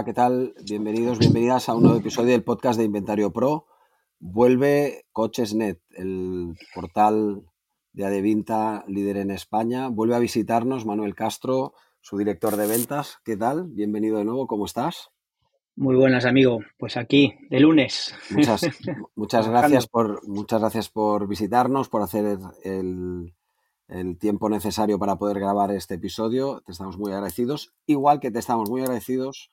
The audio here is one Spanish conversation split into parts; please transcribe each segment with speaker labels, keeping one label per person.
Speaker 1: Hola, ¿qué tal? Bienvenidos, bienvenidas a un nuevo episodio del podcast de Inventario Pro. Vuelve Cochesnet, el portal de Adevinta líder en España. Vuelve a visitarnos Manuel Castro, su director de ventas. ¿Qué tal? Bienvenido de nuevo, ¿cómo estás?
Speaker 2: Muy buenas, amigo. Pues aquí, de lunes.
Speaker 1: Muchas, muchas gracias por muchas gracias por visitarnos, por hacer el, el tiempo necesario para poder grabar este episodio. Te estamos muy agradecidos. Igual que te estamos muy agradecidos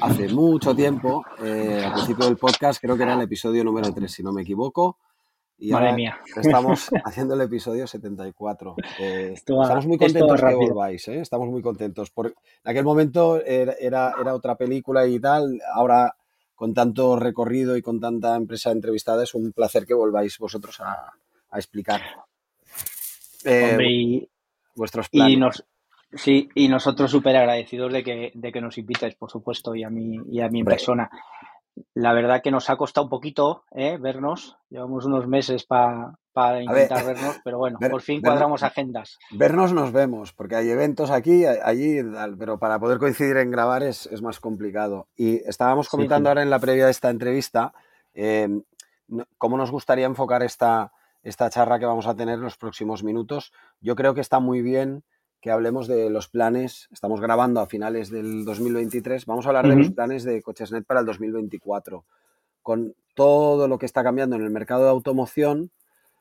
Speaker 1: hace mucho tiempo, eh, al principio del podcast, creo que era el episodio número 3, si no me equivoco. Y
Speaker 2: Madre
Speaker 1: ahora
Speaker 2: mía.
Speaker 1: estamos haciendo el episodio 74. Eh, estamos muy contentos que volváis, ¿eh? estamos muy contentos. Por, en aquel momento era, era, era, otra película y tal, ahora con tanto recorrido y con tanta empresa entrevistada es un placer que volváis vosotros a, a explicar
Speaker 2: eh, Hombre, y,
Speaker 1: vuestros planes.
Speaker 2: Y nos, Sí, y nosotros súper agradecidos de que, de que nos invitáis, por supuesto, y a mí, y a mi persona. La verdad que nos ha costado un poquito ¿eh? vernos. Llevamos unos meses para pa intentar ver, vernos, pero bueno, ver, por fin cuadramos agendas.
Speaker 1: Vernos nos vemos, porque hay eventos aquí, allí, pero para poder coincidir en grabar es, es más complicado. Y estábamos comentando sí, sí. ahora en la previa de esta entrevista eh, cómo nos gustaría enfocar esta, esta charla que vamos a tener en los próximos minutos. Yo creo que está muy bien que hablemos de los planes. Estamos grabando a finales del 2023. Vamos a hablar uh -huh. de los planes de Cochesnet para el 2024. Con todo lo que está cambiando en el mercado de automoción,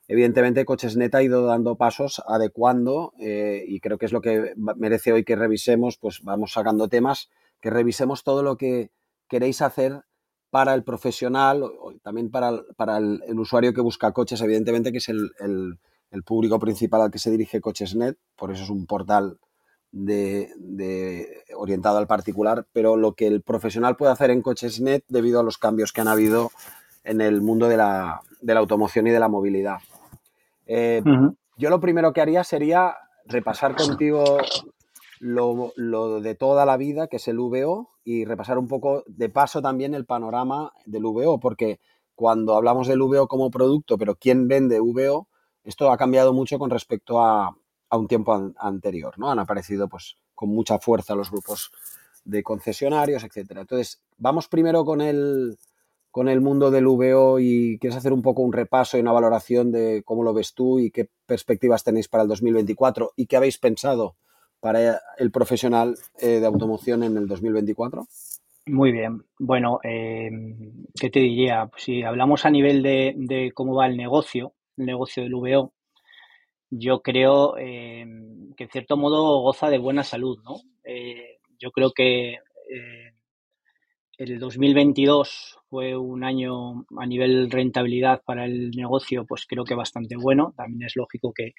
Speaker 1: evidentemente Cochesnet ha ido dando pasos adecuando eh, y creo que es lo que merece hoy que revisemos, pues vamos sacando temas, que revisemos todo lo que queréis hacer para el profesional, también para, para el, el, usuario que busca coches, evidentemente, que es el, el el público principal al que se dirige Cochesnet, por eso es un portal de, de, orientado al particular, pero lo que el profesional puede hacer en Cochesnet debido a los cambios que han habido en el mundo de la, de la automoción y de la movilidad. Eh, uh -huh. Yo lo primero que haría sería repasar contigo lo, lo, de toda la vida, que es el VO, y repasar un poco de paso también el panorama del VO, porque cuando hablamos del VO como producto, pero ¿quién vende VO? Esto ha cambiado mucho con respecto a, a un tiempo an anterior, ¿no? Han aparecido pues con mucha fuerza los grupos de concesionarios, etcétera. Entonces, vamos primero con el, con el mundo del VO y quieres hacer un poco un repaso y una valoración de cómo lo ves tú y qué perspectivas tenéis para el 2024 y qué habéis pensado para el profesional eh, de automoción en el 2024.
Speaker 2: Muy bien. Bueno, eh, ¿qué te diría? Si hablamos a nivel de, de cómo va el negocio, negocio del VO, yo creo eh, que en cierto modo goza de buena salud, ¿no? Eh, yo creo que eh, el 2022 fue un año a nivel rentabilidad para el negocio, pues creo que bastante bueno. También es lógico que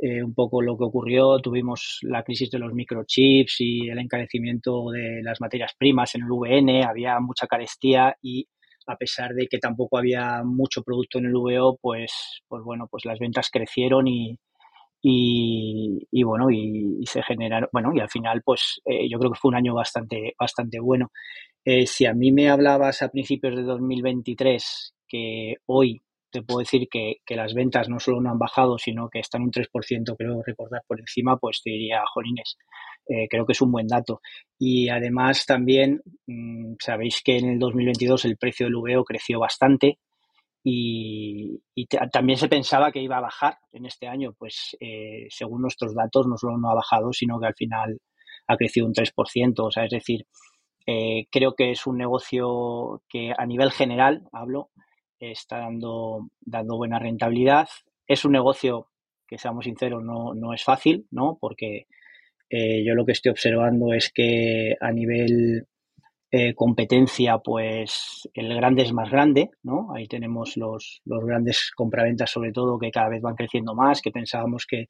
Speaker 2: un poco lo que ocurrió, tuvimos la crisis de los microchips y el encarecimiento de las materias primas en el VN, había mucha carestía y a pesar de que tampoco había mucho producto en el VO, pues, pues bueno, pues las ventas crecieron y, y, bueno, y, y, se generaron, bueno, y al final, pues eh, yo creo que fue un año bastante, bastante bueno. Eh, si a mí me hablabas a principios de 2023 que hoy te puedo decir que, que, las ventas no solo no han bajado, sino que están un 3%, creo recordar por encima, pues te diría, jolines, eh, creo que es un buen dato. Y además también mmm, sabéis que en el 2022 el precio del VO creció bastante y, y también se pensaba que iba a bajar en este año, pues eh, según nuestros datos no solo no ha bajado, sino que al final ha crecido un 3%, o sea, es decir, eh, creo que es un negocio que a nivel general, hablo, está dando, dando buena rentabilidad. Es un negocio que, seamos sinceros, no, no es fácil, ¿no? Porque eh, yo lo que estoy observando es que a nivel eh, competencia, pues el grande es más grande, ¿no? Ahí tenemos los, los grandes compraventas, sobre todo, que cada vez van creciendo más, que pensábamos que,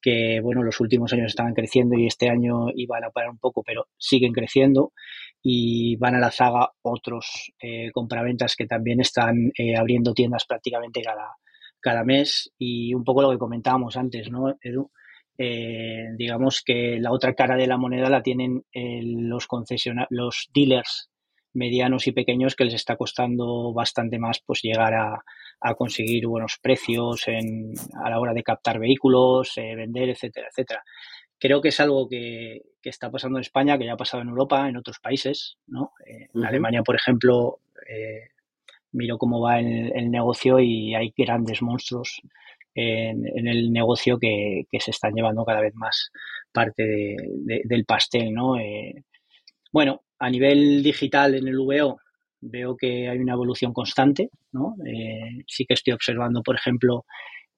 Speaker 2: que, bueno, los últimos años estaban creciendo y este año iban a parar un poco, pero siguen creciendo. Y van a la zaga otros eh, compraventas que también están eh, abriendo tiendas prácticamente cada, cada mes y un poco lo que comentábamos antes, ¿no, Edu? Eh, digamos que la otra cara de la moneda la tienen los concesionarios, los dealers medianos y pequeños que les está costando bastante más pues llegar a, a conseguir buenos precios en, a la hora de captar vehículos, vender, etcétera, etcétera creo que es algo que, está pasando en España, que ya ha pasado en Europa, en otros países, ¿no? Eh, en Alemania, por ejemplo, eh, miro cómo va el, el, negocio y hay grandes monstruos en, el negocio que, se están llevando cada vez más parte del pastel, ¿no? Eh, bueno, a nivel digital en el VO veo que hay una evolución constante, ¿no? sí que estoy observando, por ejemplo,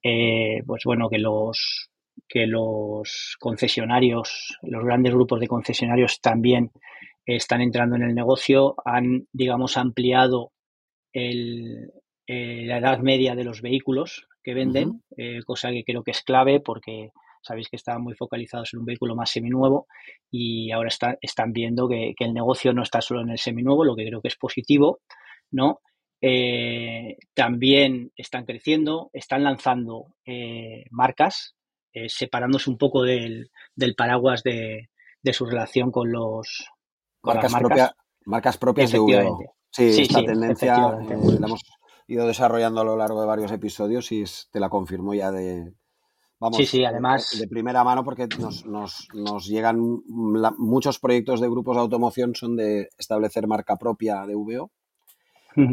Speaker 2: pues bueno, que los que los concesionarios, los grandes grupos de concesionarios también están entrando en el negocio, han, digamos, ampliado el, eh, la edad media de los vehículos que venden, eh, cosa que creo que es clave porque sabéis que estaban muy focalizados en un vehículo más seminuevo y ahora están viendo que, el negocio no está solo en el seminuevo, lo que creo que es positivo, ¿no? Eh, también están creciendo, están lanzando marcas eh, separándose un poco del, paraguas de, su relación con los
Speaker 1: marcas, propias marcas propias de VO. Sí, esta tendencia eh, la hemos ido desarrollando a lo largo de varios episodios y te la confirmo ya de,
Speaker 2: Vamos, sí, sí, además.
Speaker 1: De, primera mano, porque nos, nos, nos llegan muchos proyectos de grupos de automoción son de establecer marca propia de VO.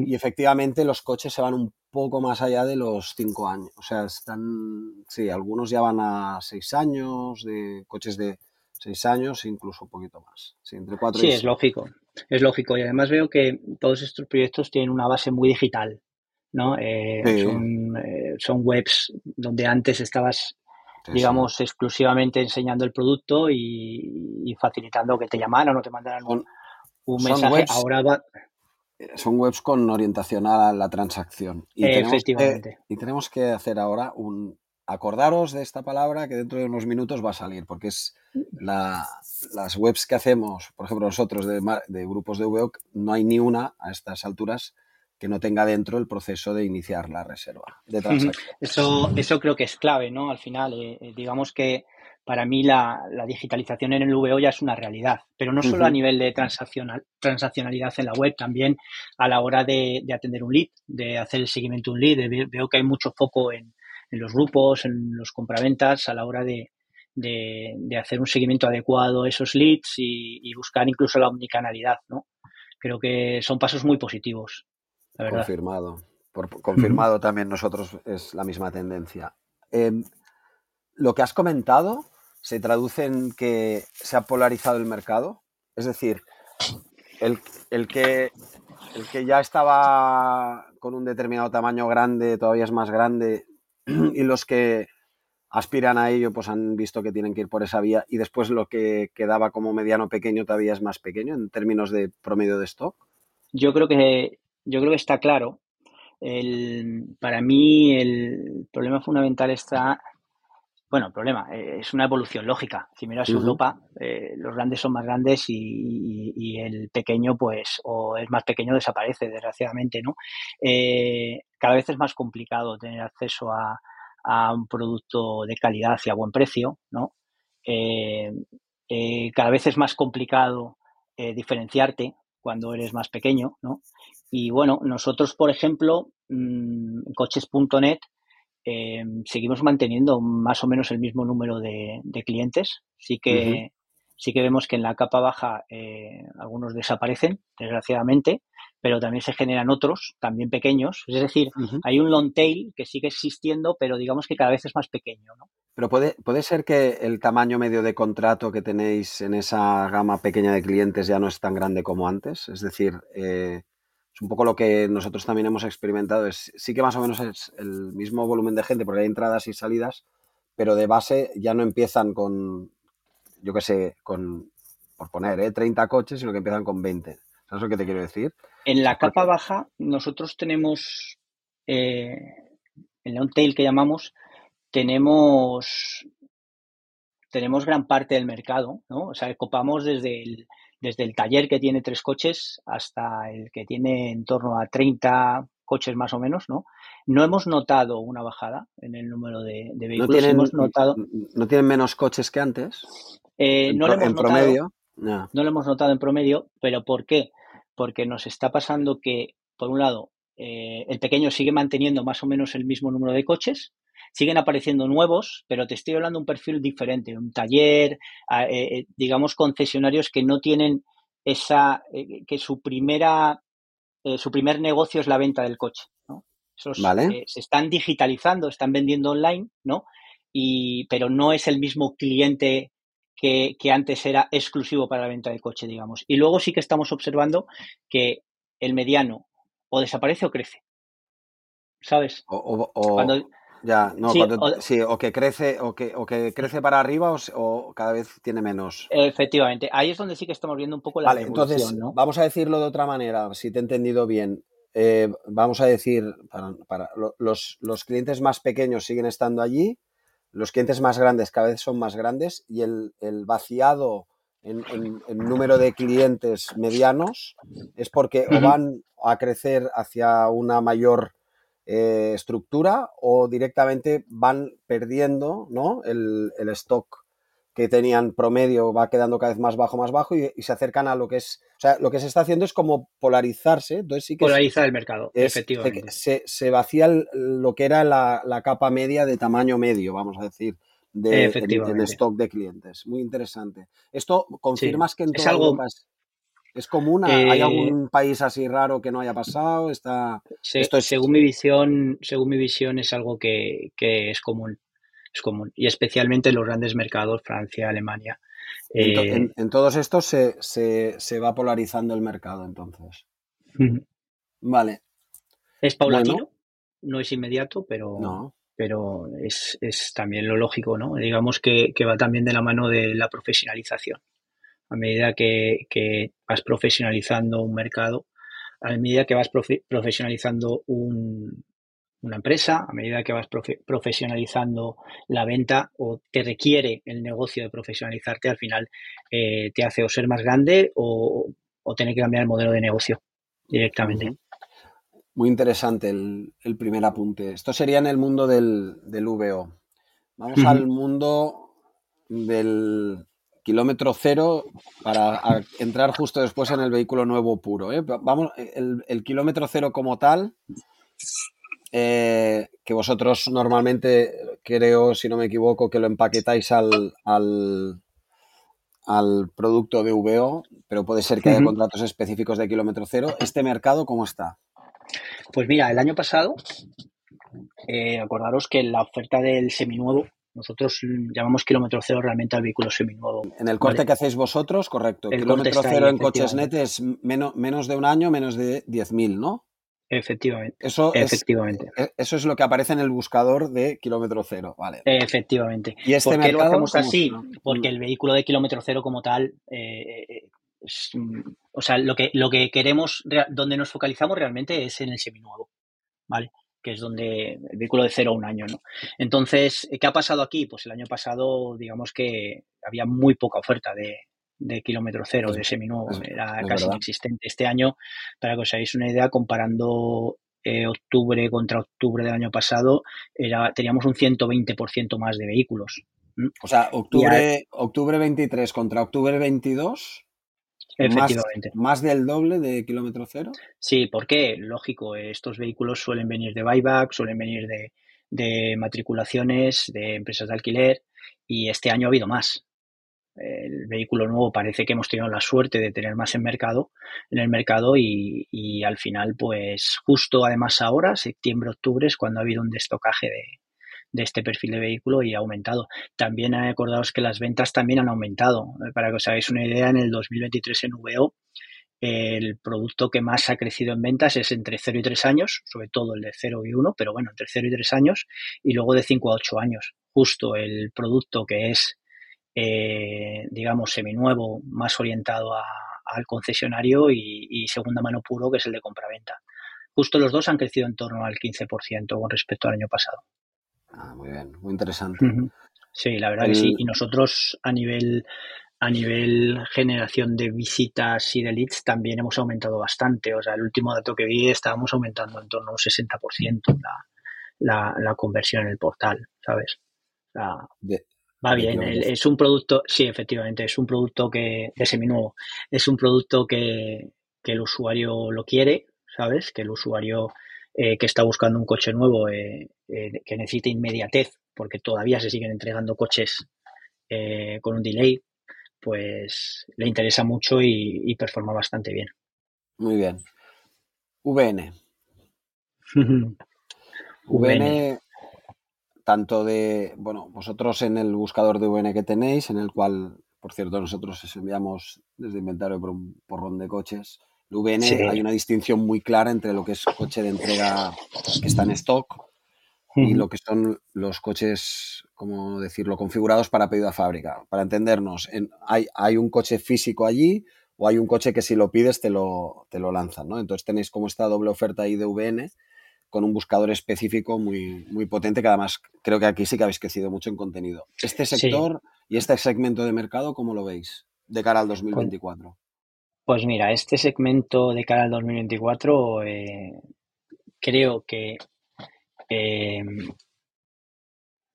Speaker 1: Y efectivamente los coches se van un poco más allá de los cinco años. O sea, están, sí, algunos ya van a seis años, de coches de seis años, incluso un poquito más. Sí, entre cuatro
Speaker 2: sí es lógico, es lógico. Y además veo que todos estos proyectos tienen una base muy digital, ¿no? Eh, eh, son, webs donde antes estabas digamos, exclusivamente enseñando el producto y, facilitando que te llamaran o te mandaran un, mensaje. Ahora va,
Speaker 1: son webs con orientación a la transacción.
Speaker 2: Y Efectivamente.
Speaker 1: y tenemos que hacer ahora un... Acordaros de esta palabra que dentro de unos minutos va a salir, porque es las webs que hacemos, por ejemplo, nosotros de, de grupos de VO, no hay ni una a estas alturas que no tenga dentro el proceso de iniciar la reserva de transacción.
Speaker 2: Eso, eso creo que es clave, ¿no? Al final, eh, eh, digamos que para mí la, digitalización en el VO ya es una realidad, pero no solo a nivel de transaccionalidad en la web, también a la hora de, atender un lead, de hacer el seguimiento de un lead. veo que hay mucho foco en, los grupos, en los compraventas, a la hora de, hacer un seguimiento adecuado a esos leads y, buscar incluso la omnicanalidad, ¿no? Creo que son pasos muy positivos.
Speaker 1: Confirmado. Por, confirmado también nosotros es la misma tendencia. Em, lo que has comentado se traduce en que se ha polarizado el mercado. Es decir, el, que, el que ya estaba con un determinado tamaño grande todavía es más grande y los que aspiran a ello pues han visto que tienen que ir por esa vía y después lo que quedaba como mediano pequeño todavía es más pequeño en términos de promedio de stock.
Speaker 2: Yo creo que yo creo que está claro. para mí el problema fundamental está bueno, problema, eh, es una evolución lógica. Si miras Europa, eh, los grandes son más grandes y, el pequeño, pues, o es más pequeño, desaparece, desgraciadamente, ¿no? Eh, cada vez es más complicado tener acceso a, un producto de calidad y a buen precio, ¿no? cada vez es más complicado diferenciarte cuando eres más pequeño, ¿no? Y bueno, nosotros, por ejemplo, mm, coches.net Em, seguimos manteniendo más o menos el mismo número de, clientes. Sí que, sí que vemos que en la capa baja eh, algunos desaparecen, desgraciadamente, pero también se generan otros, también pequeños. Es decir, hay un long tail que sigue existiendo, pero digamos que cada vez es más pequeño. ¿no?
Speaker 1: Pero puede, puede ser que el tamaño medio de contrato que tenéis en esa gama pequeña de clientes ya no es tan grande como antes. Es decir, eh, es un poco lo que nosotros también hemos experimentado. Es, sí que más o menos es el mismo volumen de gente, porque hay entradas y salidas, pero de base ya no empiezan con, yo qué sé, con, por poner, ¿eh? 30 coches, sino que empiezan con 20. ¿Sabes lo que te quiero decir?
Speaker 2: En la capa baja nosotros tenemos, eh, en long tail que llamamos, tenemos, tenemos gran parte del mercado, ¿no? O sea, copamos desde el desde el taller que tiene tres coches hasta el que tiene en torno a 30 coches más o menos, ¿no? No hemos notado una bajada en el número de, vehículos.
Speaker 1: ¿No tienen,
Speaker 2: hemos notado,
Speaker 1: ¿No tienen menos coches que antes?
Speaker 2: Eh,
Speaker 1: en,
Speaker 2: no lo hemos
Speaker 1: en
Speaker 2: notado,
Speaker 1: promedio.
Speaker 2: No lo hemos notado en promedio, pero ¿por qué? Porque nos está pasando que, por un lado, eh, el pequeño sigue manteniendo más o menos el mismo número de coches, siguen apareciendo nuevos, pero te estoy hablando de un perfil diferente, un taller, eh, digamos concesionarios que no tienen esa, que su primera, su primer negocio es la venta del coche, ¿no? Esos,
Speaker 1: Vale.
Speaker 2: se están digitalizando, están vendiendo online, ¿no? Y, pero no es el mismo cliente que, que, antes era exclusivo para la venta de coche, digamos. Y luego sí que estamos observando que el mediano o desaparece o crece. ¿Sabes?
Speaker 1: O, o, o Cuando, ya, no, sí, cuando, o, sí, o, que crece, o que, o que crece para arriba o, cada vez tiene menos.
Speaker 2: Efectivamente, ahí es donde sí que estamos viendo un poco la
Speaker 1: Vale, entonces, ¿no? vamos a decirlo de otra manera, si te he entendido bien. Eh, vamos a decir, para, para los, los clientes más pequeños siguen estando allí, los clientes más grandes cada vez son más grandes y el, el vaciado en, en, en, número de clientes medianos es porque o van a crecer hacia una mayor eh, estructura o directamente van perdiendo ¿no? el, el, stock que tenían promedio, va quedando cada vez más bajo, más bajo y, y, se acercan a lo que es, o sea, lo que se está haciendo es como polarizarse, entonces sí que
Speaker 2: polarizar
Speaker 1: es,
Speaker 2: el mercado,
Speaker 1: es,
Speaker 2: efectivamente.
Speaker 1: Se, se vacía el, lo que era la, la, capa media de tamaño medio, vamos a decir, de, en, en, stock de clientes. Muy interesante. Esto confirmas
Speaker 2: sí,
Speaker 1: que en
Speaker 2: es
Speaker 1: toda
Speaker 2: algo,
Speaker 1: Europa es, es común. Eh, ¿Hay algún país así raro que no haya pasado? Está,
Speaker 2: se,
Speaker 1: esto es,
Speaker 2: según mi visión, según mi visión es algo que, que es común es común. Y especialmente en los grandes mercados, Francia, Alemania.
Speaker 1: En, eh... en, en todos estos se, se, se, va polarizando el mercado, entonces.
Speaker 2: Uh -huh.
Speaker 1: Vale.
Speaker 2: Es paulatino, bueno. no es inmediato, pero,
Speaker 1: no.
Speaker 2: pero es, es, también lo lógico, ¿no? Digamos que, que, va también de la mano de la profesionalización. A medida que, que vas profesionalizando un mercado, a medida que vas profe profesionalizando un, una empresa, a medida que vas profe profesionalizando la venta o te requiere el negocio de profesionalizarte, al final eh, te hace o ser más grande o, o, tener que cambiar el modelo de negocio directamente. Uh -huh.
Speaker 1: Muy interesante el, el, primer apunte. Esto sería en el mundo del, del VO. Vamos uh -huh. al mundo del kilómetro cero para entrar justo después en el vehículo nuevo puro. ¿eh? Vamos, el, el kilómetro cero como tal eh, que vosotros normalmente, creo, si no me equivoco, que lo empaquetáis al, al, al producto de VO, pero puede ser que haya uh -huh. contratos específicos de kilómetro cero. ¿Este mercado cómo está?
Speaker 2: Pues mira, el año pasado, eh, acordaros que la oferta del seminuevo, nosotros llamamos kilómetro cero realmente al vehículo seminuevo.
Speaker 1: En el corte ¿vale? que hacéis vosotros, correcto. El kilómetro cero ahí, en coches net es menos, menos de un año, menos de 10.000, ¿no?
Speaker 2: Efectivamente.
Speaker 1: Eso
Speaker 2: Efectivamente.
Speaker 1: Es, eso es lo que aparece en el buscador de kilómetro cero, vale.
Speaker 2: Efectivamente.
Speaker 1: ¿Y este
Speaker 2: ¿Por qué lo hacemos así? Porque el vehículo de kilómetro cero como tal, eh, es, o sea, lo que, lo que queremos, donde nos focalizamos realmente es en el seminuevo, ¿vale? Que es donde el vehículo de cero a un año, ¿no? Entonces, ¿qué ha pasado aquí? Pues el año pasado, digamos que había muy poca oferta de, de kilómetro cero, de seminuevo, era es casi verdad. inexistente. Este año, para que os hagáis una idea, comparando eh, octubre contra octubre del año pasado, era, teníamos un 120% más de vehículos.
Speaker 1: O sea, octubre, octubre 23 contra octubre 22.
Speaker 2: Efectivamente.
Speaker 1: Más, más, del doble de kilómetro cero.
Speaker 2: Sí, porque, lógico, estos vehículos suelen venir de buyback, suelen venir de, de matriculaciones, de empresas de alquiler, y este año ha habido más el vehículo nuevo parece que hemos tenido la suerte de tener más en mercado en el mercado y, y, al final pues justo además ahora septiembre octubre es cuando ha habido un destocaje de, de este perfil de vehículo y ha aumentado también acordaos que las ventas también han aumentado para que os hagáis una idea en el 2023 en VO el producto que más ha crecido en ventas es entre 0 y 3 años, sobre todo el de 0 y 1, pero bueno, entre 0 y 3 años, y luego de 5 a 8 años. Justo el producto que es eh, digamos, seminuevo, más orientado al concesionario y, y, segunda mano puro, que es el de compraventa. Justo los dos han crecido en torno al 15% con respecto al año pasado.
Speaker 1: Ah, muy bien, muy interesante.
Speaker 2: Sí, la verdad el... que sí. Y nosotros a nivel a nivel generación de visitas y de leads también hemos aumentado bastante. O sea, el último dato que vi estábamos aumentando en torno a un 60% la, la, conversión en el portal, ¿sabes? va bien. es un producto, sí, efectivamente, es un producto que, de seminuevo, es un producto que, que el usuario lo quiere, ¿sabes? Que el usuario eh, que está buscando un coche nuevo eh, eh, que necesite inmediatez, porque todavía se siguen entregando coches con un delay, pues le interesa mucho y, performa bastante bien.
Speaker 1: Muy bien. VN. VN, tanto de, bueno, vosotros en el buscador de VN que tenéis, en el cual, por cierto, nosotros os enviamos desde inventario por un porrón de coches, VN hay una distinción muy clara entre lo que es coche de entrega que está en stock y lo que son los coches, como decirlo, configurados para pedido a fábrica. Para entendernos, hay, hay, un coche físico allí o hay un coche que si lo pides te lo, te lo lanzan, ¿no? Entonces tenéis como esta doble oferta ahí de VN con un buscador específico muy, muy potente que además creo que aquí sí que habéis crecido mucho en contenido. Este sector y este segmento de mercado, ¿cómo lo veis de cara al 2024?
Speaker 2: Pues mira, este segmento de cara al 2024 eh, creo que eh,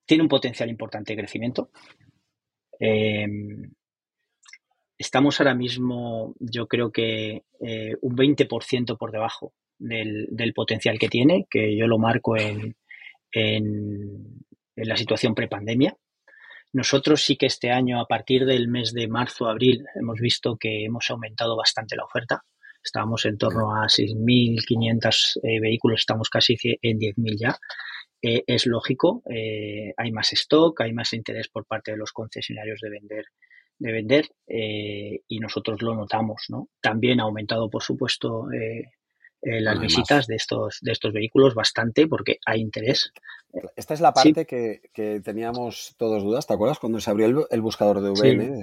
Speaker 2: tiene un potencial importante de crecimiento. Eh, estamos ahora mismo, yo creo que un 20% por debajo del, potencial que tiene, que yo lo marco en, en, en la situación prepandemia. Nosotros sí que este año, a partir del mes de marzo-abril, hemos visto que hemos aumentado bastante la oferta. Estábamos en torno a 6.500 eh, vehículos, estamos casi en 10.000 ya. Eh, es lógico, eh, hay más stock, hay más interés por parte de los concesionarios de vender de vender y nosotros lo notamos, ¿no? También ha aumentado, por supuesto, eh, las visitas de estos, de estos vehículos bastante porque hay interés.
Speaker 1: Esta es la parte que, teníamos todos dudas, ¿te acuerdas? Cuando se abrió el, buscador de VN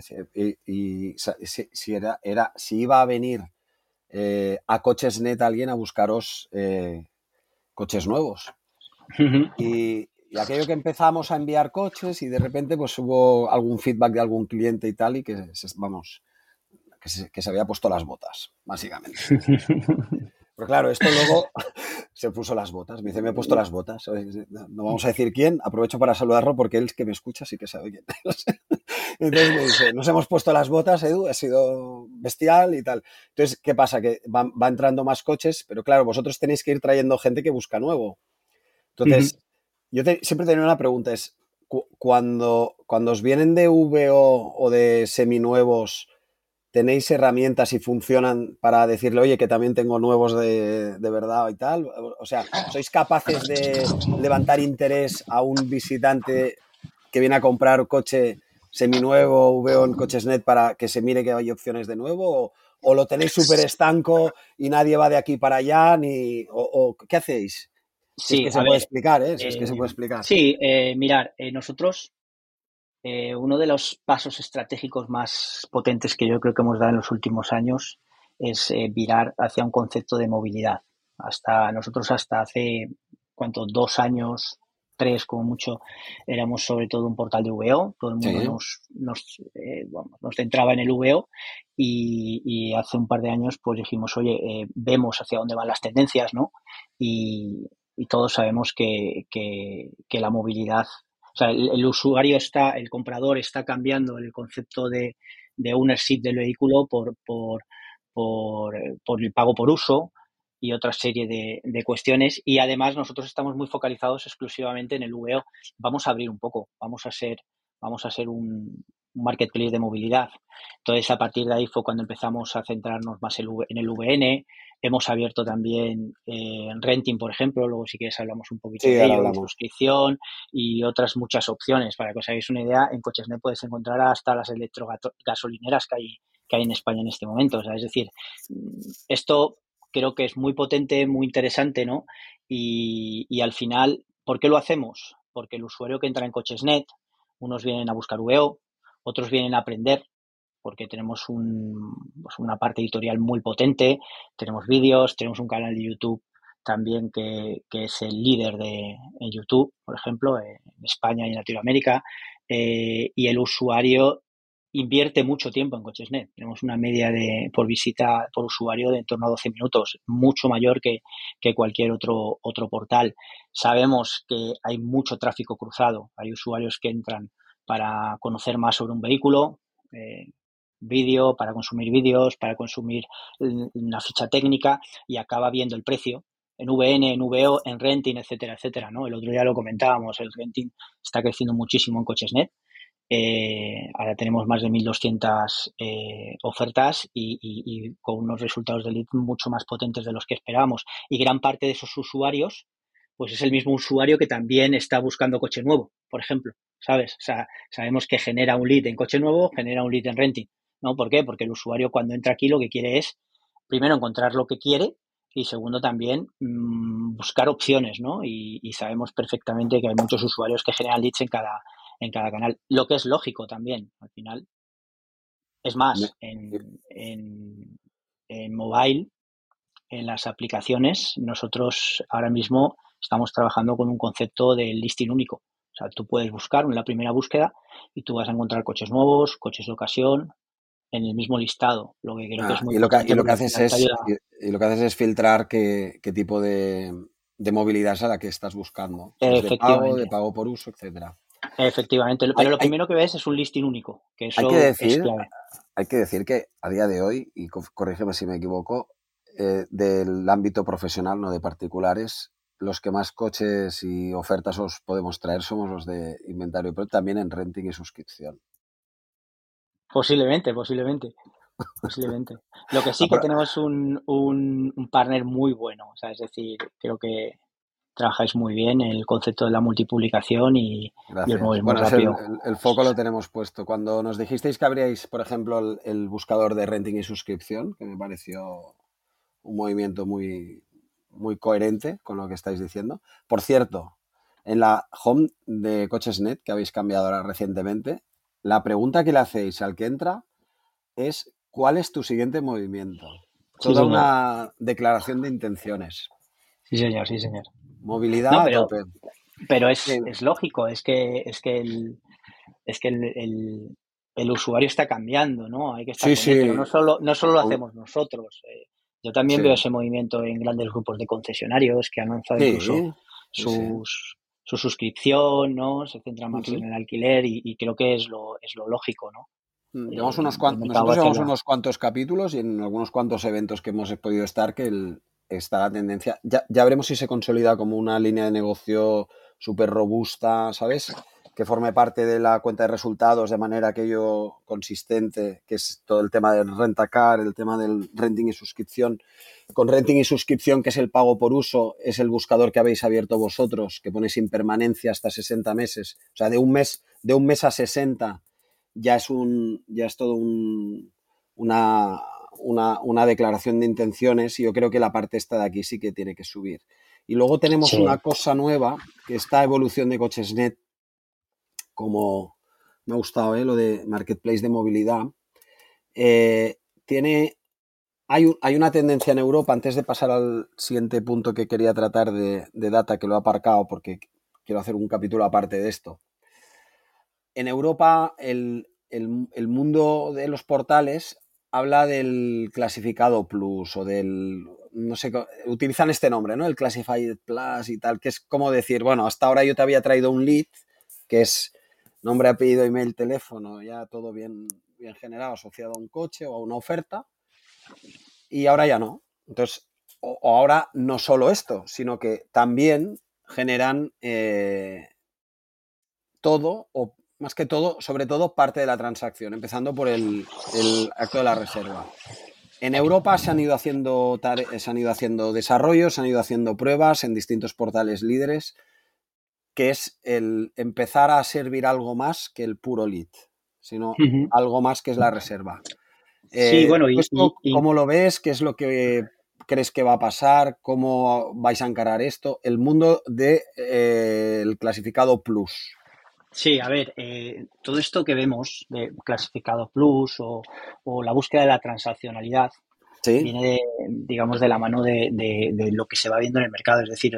Speaker 1: y, si, era, era, si iba a venir eh, a Coches.net alguien a buscaros eh, coches nuevos. y, aquello que empezamos a enviar coches y de repente pues hubo algún feedback de algún cliente y tal y que, vamos, que se, que se había puesto las botas, básicamente. Pero claro, esto luego se puso las botas. Me dice, me he puesto las botas. No vamos a decir quién. Aprovecho para saludarlo porque él es que me escucha, sí que sabe quién. Entonces me dice, nos hemos puesto las botas, Edu, ha sido bestial y tal. Entonces, ¿qué pasa? Que va, entrando más coches, pero claro, vosotros tenéis que ir trayendo gente que busca nuevo. Entonces, yo siempre tenía una pregunta, es, cuando, cuando os vienen de VO o de seminuevos ¿Tenéis herramientas y funcionan para decirle, oye, que también tengo nuevos de, verdad y tal? O sea, ¿sois capaces de levantar interés a un visitante que viene a comprar coche seminuevo, veo en Cochesnet para que se mire que hay opciones de nuevo? ¿O, lo tenéis súper estanco y nadie va de aquí para allá? Ni, o, ¿Qué hacéis?
Speaker 2: Sí,
Speaker 1: es que se puede explicar, ¿eh? es que se puede explicar.
Speaker 2: Sí, eh, mirar, eh, nosotros eh, uno de los pasos estratégicos más potentes que yo creo que hemos dado en los últimos años es eh, virar hacia un concepto de movilidad. Hasta nosotros hasta hace cuánto dos años, tres como mucho, éramos sobre todo un portal de VO. Todo el mundo nos, nos, eh, nos, centraba en el VO y, hace un par de años pues dijimos, oye, vemos hacia dónde van las tendencias, ¿no? Y, todos sabemos que, que la movilidad o sea, el, usuario está, el comprador está cambiando el concepto de, de ownership del vehículo por, por, por, el pago por uso y otra serie de, de, cuestiones. Y además nosotros estamos muy focalizados exclusivamente en el VO. Vamos a abrir un poco, vamos a ser, vamos a ser un, marketplace de movilidad. Entonces, a partir de ahí fue cuando empezamos a centrarnos más en el VN. Hemos abierto también eh, Renting, por ejemplo, luego si quieres hablamos un poquito de ello, suscripción y otras muchas opciones. Para que os hagáis una idea, en Cochesnet puedes encontrar hasta las electrogasolineras que hay, que hay en España en este momento. es decir, esto creo que es muy potente, muy interesante, ¿no? Y, y al final, ¿por qué lo hacemos? Porque el usuario que entra en Cochesnet, unos vienen a buscar VO, otros vienen a aprender porque tenemos un, pues una parte editorial muy potente, tenemos vídeos, tenemos un canal de YouTube también que, es el líder de en YouTube, por ejemplo, en España y en Latinoamérica, eh, y el usuario invierte mucho tiempo en CochesNet. Tenemos una media de por visita por usuario de en torno a 12 minutos, mucho mayor que, cualquier otro, otro portal. Sabemos que hay mucho tráfico cruzado, hay usuarios que entran para conocer más sobre un vehículo, eh, vídeo, para consumir vídeos, para consumir una ficha técnica y acaba viendo el precio en VN, en VO, en renting, etcétera, etcétera, ¿no? El otro día lo comentábamos, el renting está creciendo muchísimo en CochesNet eh, ahora tenemos más de 1.200 eh, ofertas y, con unos resultados de lead mucho más potentes de los que esperábamos. Y gran parte de esos usuarios, pues es el mismo usuario que también está buscando coche nuevo, por ejemplo, ¿sabes? O sea, sabemos que genera un lead en coche nuevo, genera un lead en renting. ¿No? ¿Por qué? Porque el usuario cuando entra aquí lo que quiere es, primero, encontrar lo que quiere y segundo también mm, buscar opciones, ¿no? Y, y, sabemos perfectamente que hay muchos usuarios que generan leads en cada, en cada canal, lo que es lógico también, al final. Es más, en, en, en mobile, en las aplicaciones, nosotros ahora mismo estamos trabajando con un concepto de listing único. O sea, tú puedes buscar en la primera búsqueda y tú vas a encontrar coches nuevos, coches de ocasión, en el mismo listado. Lo que creo que es ah, muy
Speaker 1: y lo que, y lo que haces es y, lo que haces es filtrar qué, qué tipo de, de, movilidad es a la que estás buscando. de pago, de pago por uso, etcétera.
Speaker 2: Efectivamente, pero lo primero que ves es un listing único. Que eso
Speaker 1: hay, que decir, hay que decir que a día de hoy, y corrígeme si me equivoco, eh, del ámbito profesional, no de particulares, los que más coches y ofertas os podemos traer somos los de inventario, pero también en renting y suscripción.
Speaker 2: Posiblemente, posiblemente. Posiblemente. Lo que sí que tenemos un, un, un partner muy bueno. O sea, es decir, creo que trabajáis muy bien el concepto de la multipublicación y, y el móvil
Speaker 1: El, foco lo tenemos puesto. Cuando nos dijisteis que habríais, por ejemplo, el, buscador de renting y suscripción, que me pareció un movimiento muy, muy coherente con lo que estáis diciendo. Por cierto, en la home de Cochesnet, que habéis cambiado ahora recientemente, la pregunta que le hacéis al que entra es ¿cuál es tu siguiente movimiento? Toda una declaración de intenciones.
Speaker 2: Sí, señor, sí, señor.
Speaker 1: Movilidad
Speaker 2: pero, Pero es, es, lógico, es que, es que el, es que el, el, usuario está cambiando, ¿no? Hay que estar sí, No solo, no solo lo hacemos nosotros. Eh, yo también veo ese movimiento en grandes grupos de concesionarios que han lanzado incluso sus, su suscripción, ¿no? Se centra más en el alquiler y, creo que es lo, es lo lógico, ¿no?
Speaker 1: Mm, llevamos unos cuantos, nosotros llevamos unos cuantos capítulos y en algunos cuantos eventos que hemos podido estar que el, está la tendencia. Ya, ya veremos si se consolida como una línea de negocio súper robusta, ¿sabes? Que forme parte de la cuenta de resultados de manera aquello consistente, que es todo el tema del rentacar, el tema del renting y suscripción. Con renting y suscripción, que es el pago por uso, es el buscador que habéis abierto vosotros, que pone sin permanencia hasta 60 meses. O sea, de un mes, de un mes a 60 ya es un, ya es todo un, una, una, declaración de intenciones y yo creo que la parte esta de aquí sí que tiene que subir. Y luego tenemos una cosa nueva, que esta evolución de Cochesnet, como me ha gustado ¿eh? lo de Marketplace de movilidad, eh, tiene, hay, hay, una tendencia en Europa, antes de pasar al siguiente punto que quería tratar de, data, que lo he aparcado porque quiero hacer un capítulo aparte de esto. En Europa el, el mundo de los portales habla del clasificado plus o del, no sé, utilizan este nombre, ¿no? El classified plus y tal, que es como decir, bueno, hasta ahora yo te había traído un lead, que es nombre, apellido, email, teléfono, ya todo bien, bien generado, asociado a un coche o a una oferta, y ahora ya no. Entonces, o, ahora no solo esto, sino que también generan eh, todo o más que todo, sobre todo parte de la transacción, empezando por el, acto de la reserva. En Europa se han, ido haciendo, se han ido haciendo desarrollos, se han ido haciendo pruebas en distintos portales líderes, que es el empezar a servir algo más que el puro lead, sino algo más que es la reserva. sí, eh, bueno, y, ¿Cómo lo ves? ¿Qué es lo que crees que va a pasar? ¿Cómo vais a encarar esto? El mundo del de, eh, clasificado plus.
Speaker 2: Sí, a ver, eh, todo esto que vemos de clasificado plus o, la búsqueda de la transaccionalidad viene, digamos, de la mano de, lo que se va viendo en el mercado. Es decir,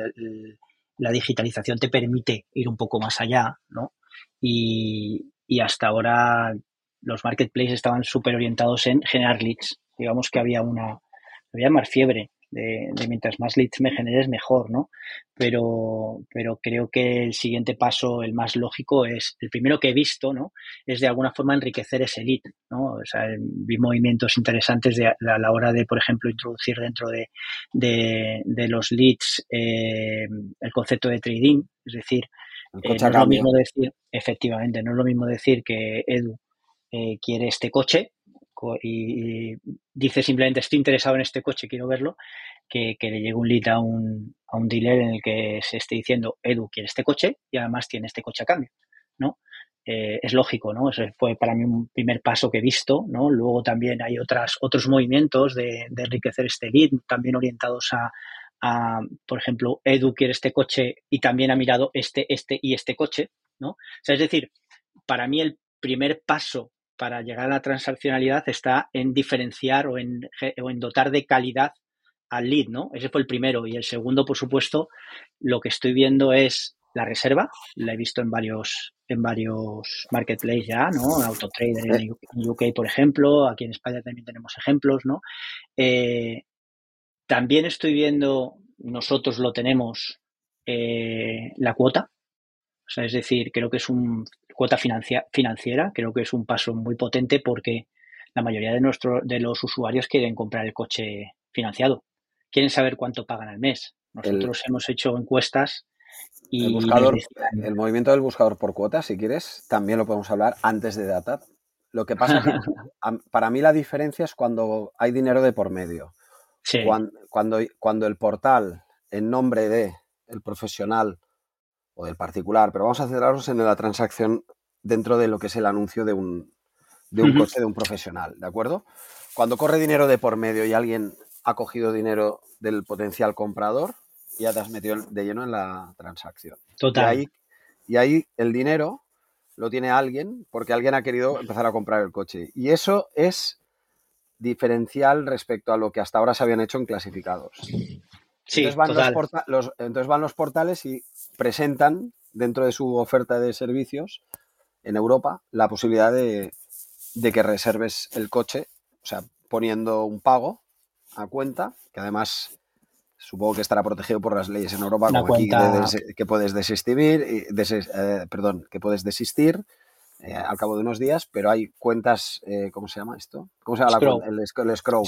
Speaker 2: la digitalización te permite ir un poco más allá, ¿no? Y, hasta ahora los marketplaces estaban súper orientados en generar leads. Digamos que había una, había más fiebre de, mientras más leads me generes, mejor, ¿no? Pero, pero creo que el siguiente paso, el más lógico, es el primero que he visto, ¿no? Es de alguna forma enriquecer ese lead, ¿no? O sea, vi movimientos interesantes de, a la hora de, por ejemplo, introducir dentro de, de, los leads eh, el concepto de trading, es decir, eh, no es lo mismo decir, efectivamente, no es lo mismo decir que Edu eh, quiere este coche y, dice simplemente estoy interesado en este coche, quiero verlo, que, le llegue un lead a un, a un dealer en el que se esté diciendo Edu quiere este coche y además tiene este coche a cambio, ¿no? Eh, es lógico, ¿no? Eso fue para mí un primer paso que he visto, ¿no? Luego también hay otras, otros movimientos de, enriquecer este lead, también orientados a, a, por ejemplo, Edu quiere este coche y también ha mirado este, este y este coche, ¿no? Es decir, para mí el primer paso para llegar a la transaccionalidad está en diferenciar o en, o en dotar de calidad al lead, ¿no? Ese fue el primero. Y el segundo, por supuesto, lo que estoy viendo es la reserva. La he visto en varios, en varios marketplaces ya, ¿no? Autotrader en UK, por ejemplo. Aquí en España también tenemos ejemplos, ¿no? Eh, también estoy viendo, nosotros lo tenemos, eh, la cuota. O sea, es decir, creo que es un cuota financiera, creo que es un paso muy potente porque la mayoría de, nuestro, de los usuarios quieren comprar el coche financiado, quieren saber cuánto pagan al mes. Nosotros hemos hecho encuestas y...
Speaker 1: El, buscador, el movimiento del buscador por cuotas, si quieres, también lo podemos hablar antes de data. Lo que pasa que para mí la diferencia es cuando hay dinero de por medio. Cuando, cuando, cuando el portal, en nombre de el profesional, o del particular, pero vamos a centrarnos en la transacción dentro de lo que es el anuncio de un, de un coche de un profesional, ¿de acuerdo? Cuando corre dinero de por medio y alguien ha cogido dinero del potencial comprador, ya te has metido de lleno en la transacción.
Speaker 2: Total.
Speaker 1: Y ahí, y ahí el dinero lo tiene alguien porque alguien ha querido empezar a comprar el coche. Y eso es diferencial respecto a lo que hasta ahora se habían hecho en clasificados.
Speaker 2: Sí,
Speaker 1: entonces, los, entonces van los portales y presentan dentro de su oferta de servicios en Europa la posibilidad de, que reserves el coche, o sea, poniendo un pago a cuenta, que además supongo que estará protegido por las leyes en Europa, como aquí, que puedes desistir, eh, perdón, que puedes desistir eh, al cabo de unos días, pero hay cuentas, eh, ¿cómo se llama esto? ¿Cómo se llama
Speaker 2: la
Speaker 1: El, el scroll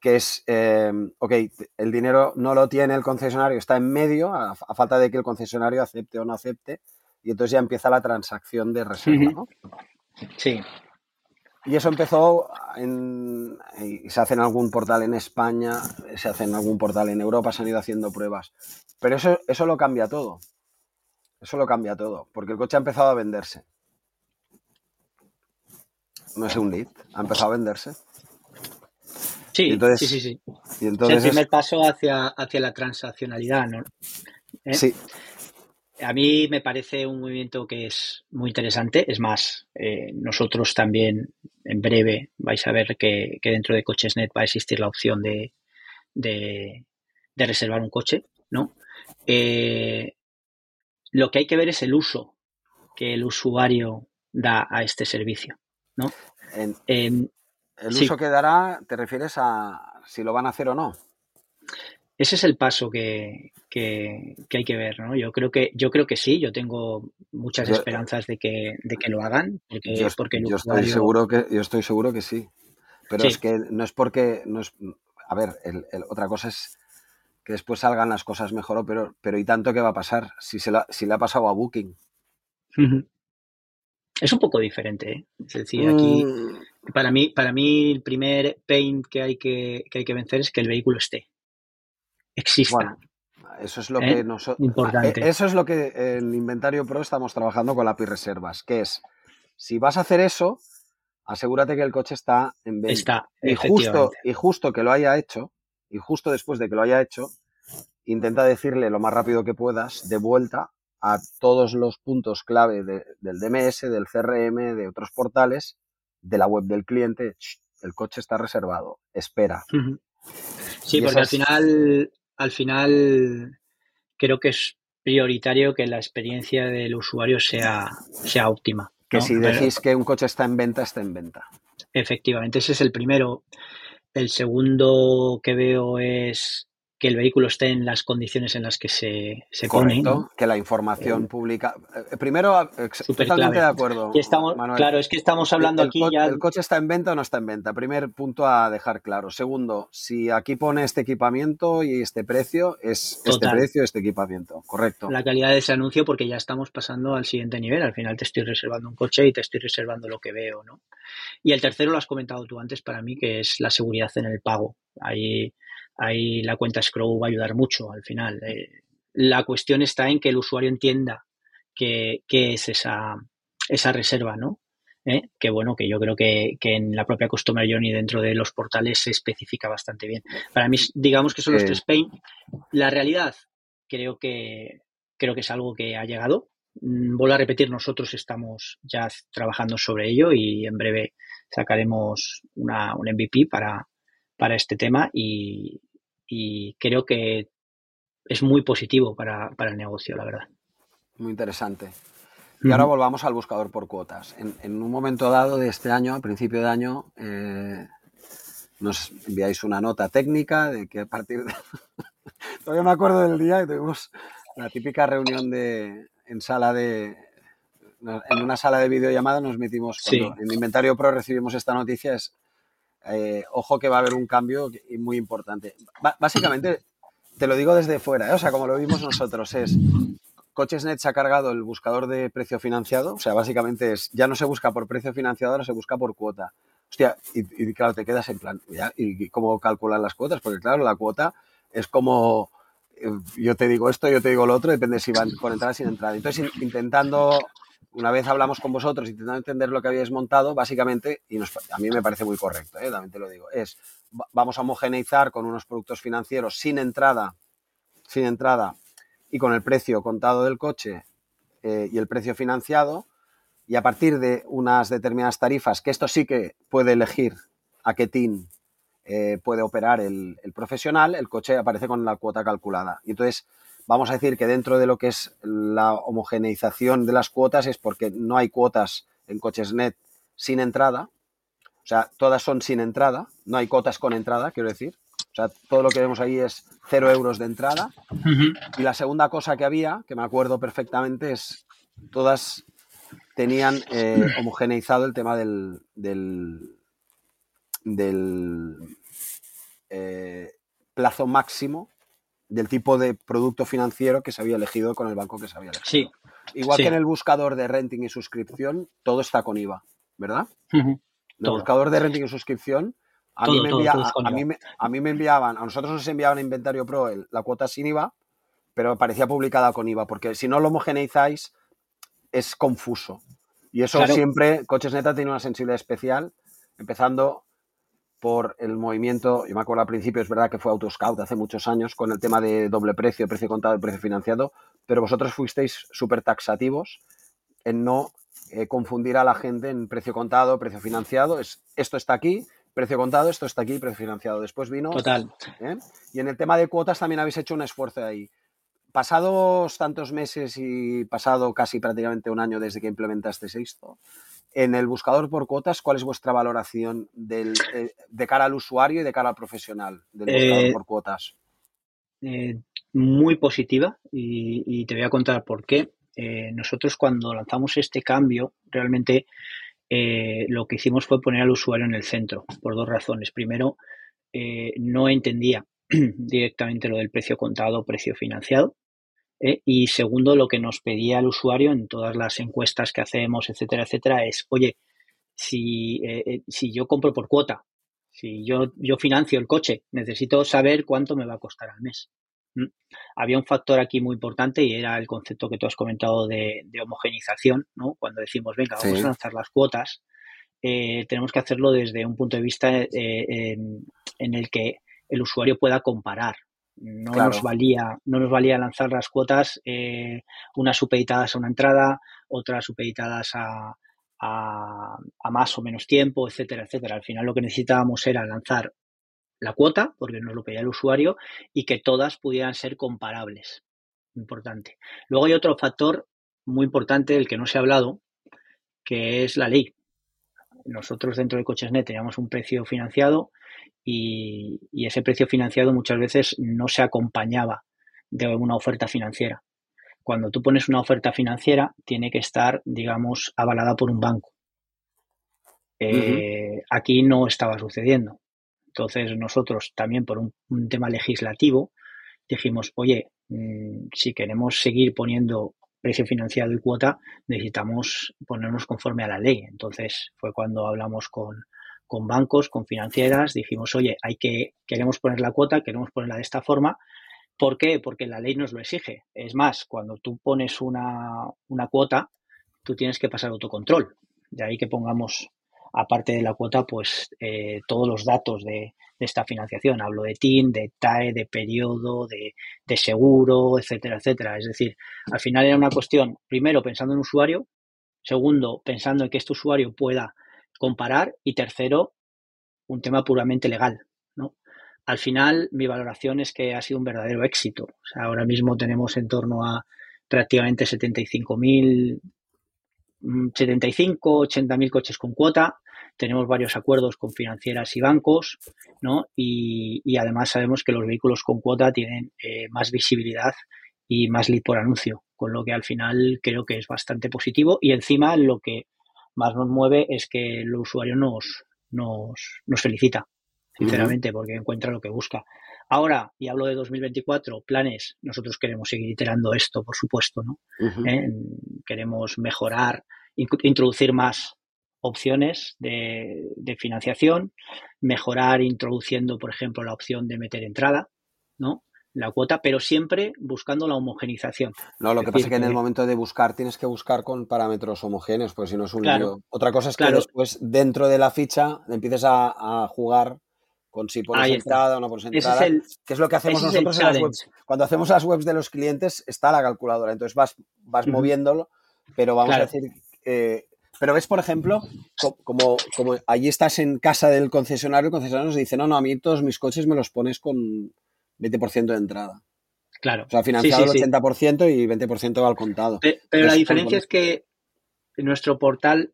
Speaker 1: que es, eh, ok, el dinero no lo tiene el concesionario, está en medio, a, falta de que el concesionario acepte o no acepte, y entonces ya empieza la transacción de reserva, ¿no?
Speaker 2: Sí.
Speaker 1: Y eso empezó en, y se hace en algún portal en España, se hace en algún portal en Europa, se han ido haciendo pruebas. Pero eso, eso lo cambia todo. Eso lo cambia todo, porque el coche ha empezado a venderse. No es un lead, ha empezado a venderse.
Speaker 2: Sí, sí, sí, sí. Y entonces es el primer paso hacia, hacia la transaccionalidad, ¿no? ¿Eh?
Speaker 1: Sí.
Speaker 2: A mí me parece un movimiento que es muy interesante. Es más, eh, nosotros también en breve vais a ver que, dentro de Cochesnet va a existir la opción de, de, reservar un coche, ¿no? Eh, lo que hay que ver es el uso que el usuario da a este servicio, ¿no?
Speaker 1: El uso que dará, ¿te refieres a si lo van a hacer o no?
Speaker 2: Ese es el paso que, hay que ver, ¿no? Yo creo que, yo creo que sí, yo tengo muchas esperanzas de que, de que lo hagan. Porque,
Speaker 1: yo,
Speaker 2: porque
Speaker 1: estoy seguro que, yo estoy seguro que sí. Pero es que no es porque. No es, a ver, otra cosa es que después salgan las cosas mejor o peor. Pero ¿y tanto qué va a pasar? Si, se si le ha pasado a Booking.
Speaker 2: Es un poco diferente, ¿eh? Es decir, aquí mm. para mí, para mí el primer pain que hay que, hay que vencer es que el vehículo esté. Exista.
Speaker 1: eso es lo ¿Eh? que nosotros.
Speaker 2: Importante.
Speaker 1: Eh, eso es lo que en Inventario Pro estamos trabajando con la PI Reservas, que es si vas a hacer eso, asegúrate que el coche está en venta.
Speaker 2: Está,
Speaker 1: y justo, y justo que lo haya hecho, y justo después de que lo haya hecho, intenta decirle lo más rápido que puedas de vuelta a todos los puntos clave del DMS, del CRM, de otros portales, de la web del cliente. El coche está reservado, espera.
Speaker 2: Sí, porque al final, al final creo que es prioritario que la experiencia del usuario sea, sea óptima.
Speaker 1: Que si decís que un coche está en venta, está en venta.
Speaker 2: Efectivamente, ese es el primero. El segundo que veo es que el vehículo esté en las condiciones en las que se, se
Speaker 1: Correcto, que la información eh, pública. Eh, primero, totalmente de acuerdo.
Speaker 2: Estamos, claro, es que estamos hablando aquí ya.
Speaker 1: ¿El coche está en venta o no está en venta? Primer punto a dejar claro. Segundo, si aquí pone este equipamiento y este precio, es este precio, este equipamiento. Correcto.
Speaker 2: La calidad de ese anuncio, porque ya estamos pasando al siguiente nivel. Al final te estoy reservando un coche y te estoy reservando lo que veo, ¿no? Y el tercero lo has comentado tú antes para mí, que es la seguridad en el pago. Ahí ahí la cuenta Scroll va a ayudar mucho al final. Eh, la cuestión está en que el usuario entienda qué, es esa, esa reserva, ¿no? ¿Eh? Que bueno, que yo creo que, en la propia Customer Journey dentro de los portales se especifica bastante bien. Para mí, digamos que son los tres pain. La realidad, creo que, creo que es algo que ha llegado. Mm, vuelvo a repetir, nosotros estamos ya trabajando sobre ello y en breve sacaremos una, un MVP para, para este tema y, y creo que es muy positivo para, el negocio, la verdad.
Speaker 1: Muy interesante. Y ahora volvamos al buscador por cuotas. En, un momento dado de este año, a principio de año, eh, nos enviáis una nota técnica de que a partir de... Todavía me acuerdo del día que tuvimos la típica reunión de, en sala de... En una sala de videollamada nos metimos... Cuando En Inventario Pro recibimos esta noticia, es eh, ojo que va a haber un cambio muy importante. básicamente, te lo digo desde fuera, ¿eh? o sea, como lo vimos nosotros, es Cochesnet se ha cargado el buscador de precio financiado, o sea, básicamente es, ya no se busca por precio financiado, ahora se busca por cuota. Hostia, y, claro, te quedas en plan, ¿y cómo calculan las cuotas? Porque claro, la cuota es como, eh, yo te digo esto, yo te digo lo otro, depende si van con entrada o sin entrada. Entonces, intentando una vez hablamos con vosotros intentando entender lo que habíais montado, básicamente, y a mí me parece muy correcto, ¿eh? también te lo digo, es vamos a homogeneizar con unos productos financieros sin entrada, sin entrada y con el precio contado del coche eh, y el precio financiado, y a partir de unas determinadas tarifas, que esto sí que puede elegir a qué TIN eh, puede operar el, el, profesional, el coche aparece con la cuota calculada. Y entonces vamos a decir que dentro de lo que es la homogeneización de las cuotas es porque no hay cuotas en coches net sin entrada, o sea, todas son sin entrada, no hay cuotas con entrada, quiero decir. O sea, todo lo que vemos ahí es cero euros de entrada. Y la segunda cosa que había, que me acuerdo perfectamente, es todas tenían eh, homogeneizado el tema del, del, eh, plazo máximo del tipo de producto financiero que se había elegido con el banco que se había elegido.
Speaker 2: Sí.
Speaker 1: Igual que en el buscador de renting y suscripción, todo está con IVA, ¿verdad? En el buscador de renting y suscripción, a, mí me a, mí me, enviaban, a nosotros nos enviaban a Inventario Pro la cuota sin IVA, pero aparecía publicada con IVA, porque si no lo homogeneizáis, es confuso. Y eso siempre, Coches Neta tiene una sensibilidad especial, empezando por el movimiento, yo me acuerdo al principio, es verdad que fue Autoscout hace muchos años, con el tema de doble precio, precio contado y precio financiado, pero vosotros fuisteis súper taxativos en no eh, confundir a la gente en precio contado, precio financiado. Es, esto está aquí, precio contado, esto está aquí, precio financiado. Después vino...
Speaker 2: Total.
Speaker 1: ¿eh? Y en el tema de cuotas también habéis hecho un esfuerzo ahí. Pasados tantos meses y pasado casi prácticamente un año desde que implementasteis esto, en el buscador por cuotas, ¿cuál es vuestra valoración del, eh, de cara al usuario y de cara al profesional del buscador eh, por cuotas?
Speaker 2: Eh, muy positiva y, te voy a contar por qué. nosotros cuando lanzamos este cambio, realmente lo que hicimos fue poner al usuario en el centro, por dos razones. Primero, no entendía directamente lo del precio contado o precio financiado. ¿Eh? Y segundo, lo que nos pedía el usuario en todas las encuestas que hacemos, etcétera, etcétera, es, oye, si, eh, eh, si yo compro por cuota, si yo, yo financio el coche, necesito saber cuánto me va a costar al mes. Había un factor aquí muy importante y era el concepto que tú has comentado de, de homogenización, ¿no? Cuando decimos, venga, vamos a lanzar las cuotas, tenemos que hacerlo desde un punto de vista en el que el usuario pueda comparar no nos valía, no nos valía lanzar las cuotas, eh, unas supeditadas a una entrada, otras supeditadas a, a, más o menos tiempo, etcétera, etcétera. Al final lo que necesitábamos era lanzar la cuota, porque nos lo pedía el usuario, y que todas pudieran ser comparables. Importante. Luego hay otro factor muy importante del que no se ha hablado, que es la ley. Nosotros dentro de Cochesnet teníamos un precio financiado y, ese precio financiado muchas veces no se acompañaba de una oferta financiera. Cuando tú pones una oferta financiera, tiene que estar, digamos, avalada por un banco. Eh, aquí no estaba sucediendo. Entonces nosotros también por un, tema legislativo dijimos, oye, mm, si queremos seguir poniendo precio financiado y cuota, necesitamos ponernos conforme a la ley. Entonces fue cuando hablamos con, con bancos, con financieras, dijimos, oye, hay que, queremos poner la cuota, queremos ponerla de esta forma. ¿Por qué? Porque la ley nos lo exige. Es más, cuando tú pones una, una cuota, tú tienes que pasar autocontrol. De ahí que pongamos aparte de la cuota, pues eh, todos los datos de, esta financiación. Hablo de TIN, de TAE, de periodo, de, seguro, etcétera, etcétera. Es decir, al final era una cuestión, primero, pensando en usuario, segundo, pensando en que este usuario pueda comparar y tercero, un tema puramente legal. Al final, mi valoración es que ha sido un verdadero éxito. Ahora mismo tenemos en torno a prácticamente 75.000 75, 80 mil coches con cuota. Tenemos varios acuerdos con financieras y bancos, ¿no? Y, además sabemos que los vehículos con cuota tienen eh, más visibilidad y más lead por anuncio, con lo que al final creo que es bastante positivo. Y encima lo que más nos mueve es que el usuario nos, nos, nos felicita, sinceramente, porque encuentra lo que busca. Ahora, y hablo de 2024, planes, nosotros queremos seguir iterando esto, por supuesto, ¿no? ¿Eh? Queremos mejorar, introducir más opciones de, financiación, mejorar introduciendo, por ejemplo, la opción de meter entrada, ¿no? La cuota, pero siempre buscando la homogenización.
Speaker 1: No, lo que pasa es que en el momento de buscar tienes que buscar con parámetros homogéneos, porque si no es un lío. Otra cosa es que después dentro de la ficha empieces a jugar con si pones entrada o no pones entrada, que es lo que hacemos nosotros en las webs. Cuando hacemos las webs de los clientes está la calculadora, entonces vas, vas moviéndolo, pero vamos a decir... pero ves, por ejemplo, como, como allí estás en casa del concesionario, el concesionario nos dice, no, no, a mí todos mis coches me los pones con 20% de entrada.
Speaker 2: Claro.
Speaker 1: O sea, financiado el 80% y 20% va al contado.
Speaker 2: Pero, la diferencia es que en nuestro portal,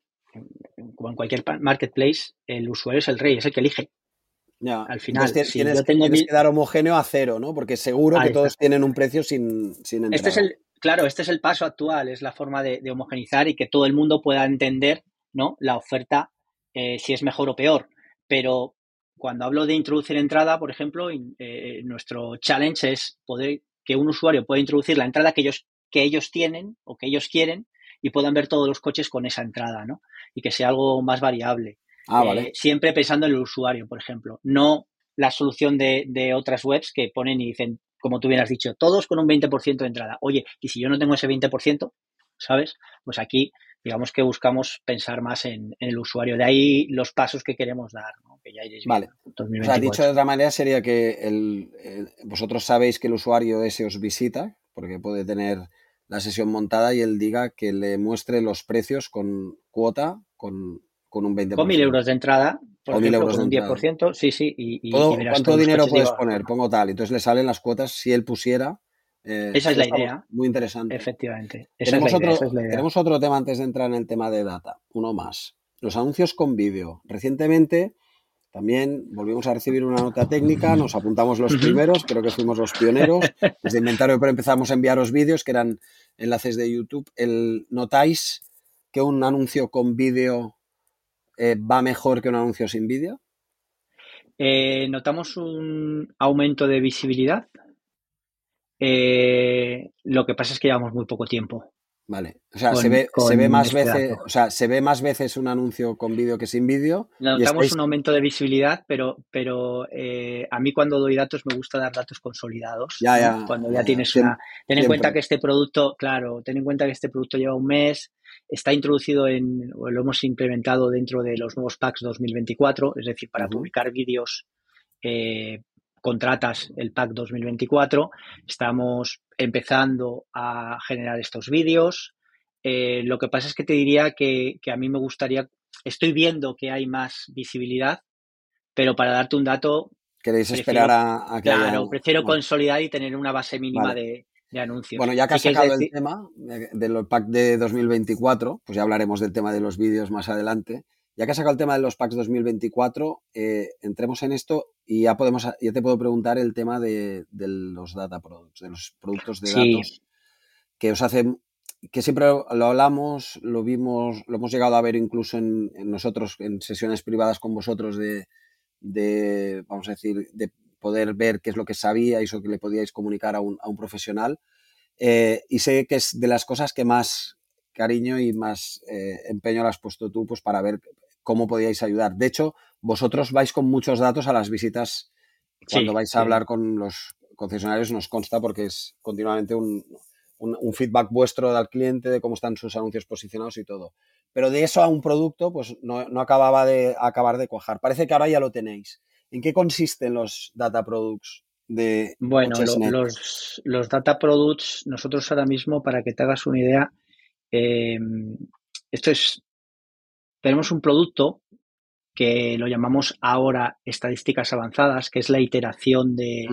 Speaker 2: como en cualquier marketplace, el usuario es el rey, es el que elige. Al final,
Speaker 1: tienes, que dar homogéneo a cero, ¿no? Porque seguro que todos tienen un precio sin, sin
Speaker 2: Este es el, claro, este es el paso actual, es la forma de, homogenizar y que todo el mundo pueda entender, ¿no? La oferta, eh, si es mejor o peor. Pero cuando hablo de introducir entrada, por ejemplo, eh, nuestro challenge es poder que un usuario pueda introducir la entrada que ellos, que ellos tienen o que ellos quieren y puedan ver todos los coches con esa entrada, ¿no? Y que sea algo más variable.
Speaker 1: Ah, vale.
Speaker 2: Eh, siempre pensando en el usuario, por ejemplo. No la solución de, otras webs que ponen y dicen, como tú bien has dicho, todos con un 20% de entrada. Oye, y si yo no tengo ese 20%, ¿sabes? Pues aquí, digamos que buscamos pensar más en, el usuario. De ahí los pasos que queremos dar, ¿no? que ya iréis
Speaker 1: Vale. O sea, dicho de otra manera, sería que el, vosotros sabéis que el usuario ese os visita, porque puede tener la sesión montada y él diga que le muestre los precios con cuota, con con un 20%.
Speaker 2: Con mil euros de entrada, por ejemplo, euros con un 10%, sí, sí. Y,
Speaker 1: ¿Cuánto dinero puedes poner? Pongo tal. Entonces le salen las cuotas si él pusiera.
Speaker 2: Eh, esa es la idea.
Speaker 1: Muy interesante.
Speaker 2: Efectivamente.
Speaker 1: tenemos, otro, tenemos otro tema antes de entrar en el tema de data. Uno más. Los anuncios con vídeo. Recientemente también volvimos a recibir una nota técnica, nos apuntamos los primeros, creo que fuimos los pioneros. Desde inventario pero empezamos a enviaros vídeos que eran enlaces de YouTube. El, ¿Notáis que un anuncio con vídeo eh, va mejor que un anuncio sin vídeo?
Speaker 2: Eh, notamos un aumento de visibilidad. Eh, lo que pasa es que llevamos muy poco tiempo.
Speaker 1: Vale. O sea, se, ve, se ve más este veces, o sea, se ve más veces un anuncio con vídeo que sin vídeo.
Speaker 2: Notamos un aumento de visibilidad, pero, pero a mí cuando doy datos me gusta dar datos consolidados.
Speaker 1: Ya, ya.
Speaker 2: Cuando ya, tienes una. Ten en cuenta que este producto, claro, ten en cuenta que este producto lleva un mes, está introducido en, o lo hemos implementado dentro de los nuevos packs 2024, es decir, para publicar vídeos eh, contratas el pack 2024. Estamos empezando a generar estos vídeos. Eh, lo que pasa es que te diría que, a mí me gustaría, estoy viendo que hay más visibilidad, pero para darte un dato...
Speaker 1: ¿Queréis esperar a,
Speaker 2: que Claro, prefiero consolidar y tener una base mínima de, de anuncios.
Speaker 1: Bueno, ya que has sacado el tema del pack de 2024, pues ya hablaremos del tema de los vídeos más adelante. Ya que has sacado el tema de los packs 2024, eh, entremos en esto y ya podemos, ya te puedo preguntar el tema de, los data products, de los productos de datos que os hacen, que siempre lo hablamos, lo vimos, lo hemos llegado a ver incluso en, nosotros, en sesiones privadas con vosotros de, de, vamos a decir, de poder ver qué es lo que sabíais o que le podíais comunicar a un, a un profesional. Eh, y sé que es de las cosas que más cariño y más eh, empeño le has puesto tú pues para ver cómo podíais ayudar. De hecho, vosotros vais con muchos datos a las visitas cuando vais a hablar con los concesionarios, nos consta porque es continuamente un, feedback vuestro del cliente de cómo están sus anuncios posicionados y todo. Pero de eso a un producto, pues no, acababa de acabar de cuajar. Parece que ahora ya lo tenéis. ¿En qué consisten los data products de
Speaker 2: Bueno, los, los, data products, nosotros ahora mismo, para que te hagas una idea, eh, esto es tenemos un producto que lo llamamos ahora estadísticas avanzadas, que es la iteración de,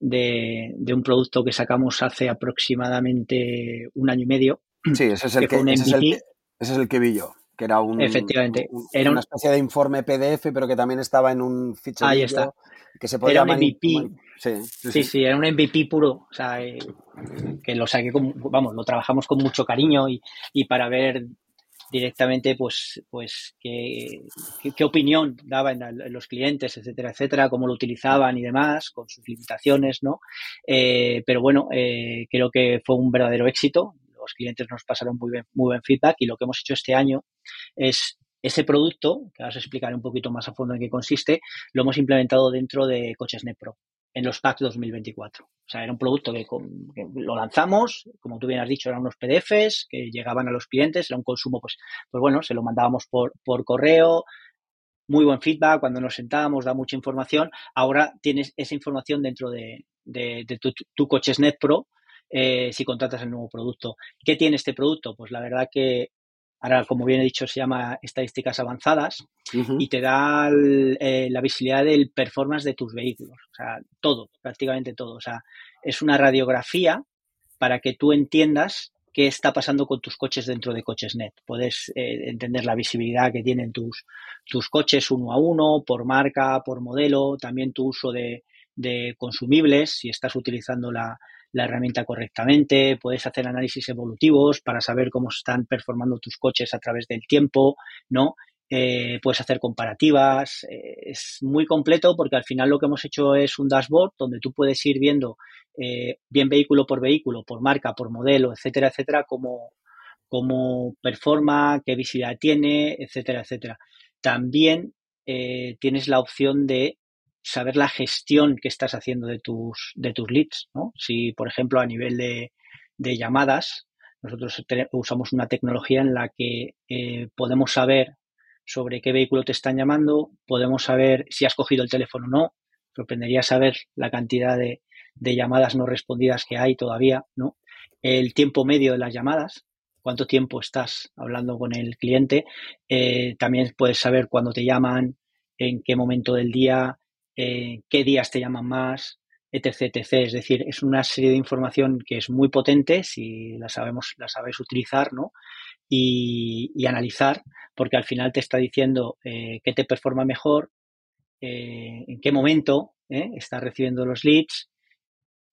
Speaker 2: de, un producto que sacamos hace aproximadamente un año y medio.
Speaker 1: Sí, ese es el que, ese es el, que vi yo, que era un,
Speaker 2: Efectivamente.
Speaker 1: era una especie de informe PDF, pero que también estaba en un fichero.
Speaker 2: Ahí está.
Speaker 1: Que se podía
Speaker 2: era un MVP. Sí sí, era un MVP puro. O sea, eh, que lo saqué, vamos, lo trabajamos con mucho cariño y, y para ver directamente pues, pues qué, qué, opinión daban los clientes, etcétera, etcétera, cómo lo utilizaban y demás, con sus limitaciones, ¿no? Eh, pero bueno, eh, creo que fue un verdadero éxito. Los clientes nos pasaron muy, muy buen feedback y lo que hemos hecho este año es ese producto, que ahora os explicaré un poquito más a fondo en qué consiste, lo hemos implementado dentro de Coches Net Pro en los packs 2024. O sea, era un producto que, lo lanzamos, como tú bien has dicho, eran unos PDFs que llegaban a los clientes, era un consumo, pues, pues bueno, se lo mandábamos por, por correo, muy buen feedback, cuando nos sentábamos da mucha información. Ahora tienes esa información dentro de, tu, tu Coches Pro eh, si contratas el nuevo producto. ¿Qué tiene este producto? Pues la verdad que ahora como bien he dicho se llama estadísticas avanzadas y te da eh, la visibilidad del performance de tus vehículos, o sea, todo, prácticamente todo, o sea, es una radiografía para que tú entiendas qué está pasando con tus coches dentro de CochesNet. Puedes eh, entender la visibilidad que tienen tus, tus coches uno a uno, por marca, por modelo, también tu uso de, de consumibles, si estás utilizando la, la herramienta correctamente, puedes hacer análisis evolutivos para saber cómo están performando tus coches a través del tiempo, ¿no? Eh, puedes hacer comparativas, eh, es muy completo porque al final lo que hemos hecho es un dashboard donde tú puedes ir viendo eh, bien vehículo por vehículo, por marca, por modelo, etcétera, etcétera, cómo, cómo performa, qué visibilidad tiene, etcétera, etcétera. También tienes la opción de saber la gestión que estás haciendo de tus, de tus leads, ¿no? Si, por ejemplo, a nivel de, llamadas, nosotros usamos una tecnología en la que eh, podemos saber sobre qué vehículo te están llamando, podemos saber si has cogido el teléfono o no, sorprendería saber la cantidad de, llamadas no respondidas que hay todavía, ¿no? El tiempo medio de las llamadas, cuánto tiempo estás hablando con el cliente, eh, también puedes saber cuándo te llaman, en qué momento del día, eh, qué días te llaman más, etc, etc. Es decir, es una serie de información que es muy potente si la sabemos, la sabes utilizar, ¿no? Y, analizar, porque al final te está diciendo eh, qué te performa mejor, eh, en qué momento estás recibiendo los leads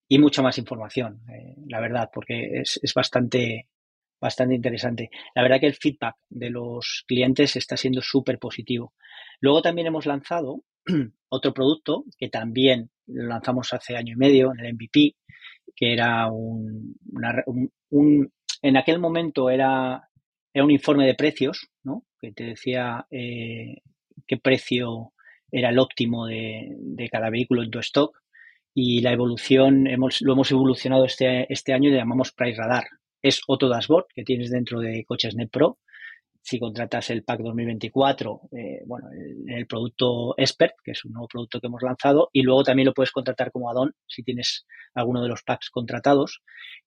Speaker 2: y mucha más información, la verdad, porque es, es bastante, bastante interesante. La verdad que el feedback de los clientes está siendo súper positivo. Luego también hemos lanzado otro producto que también lo lanzamos hace año y medio en el MVP, que era un, en aquel momento era, era un informe de precios, ¿no? que te decía eh, qué precio era el óptimo de, cada vehículo en tu stock y la evolución hemos, lo hemos evolucionado este, este año y le llamamos Price Radar. Es otro dashboard que tienes dentro de Coches Net Pro si contratas el pack 2024, eh, bueno, el, producto Expert, que es un nuevo producto que hemos lanzado, y luego también lo puedes contratar como add-on si tienes alguno de los packs contratados.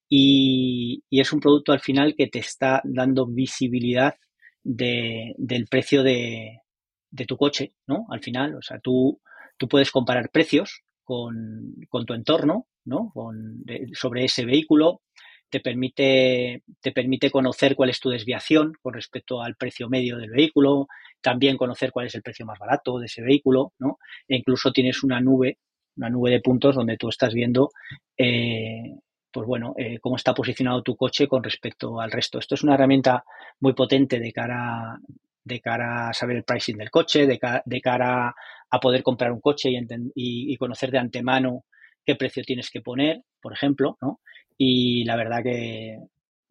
Speaker 2: Y, es un producto al final que te está dando visibilidad del precio de, tu coche, ¿no? Al final, o sea, tú, tú puedes comparar precios con, tu entorno, ¿no? sobre ese vehículo, te permite, te permite conocer cuál es tu desviación con respecto al precio medio del vehículo, también conocer cuál es el precio más barato de ese vehículo, ¿no? E incluso tienes una nube, una nube de puntos donde tú estás viendo, eh, pues bueno, eh, cómo está posicionado tu coche con respecto al resto. Esto es una herramienta muy potente de cara, de cara a saber el pricing del coche, de, de cara a poder comprar un coche y, y, conocer de antemano qué precio tienes que poner, por ejemplo, ¿no? Y la verdad que,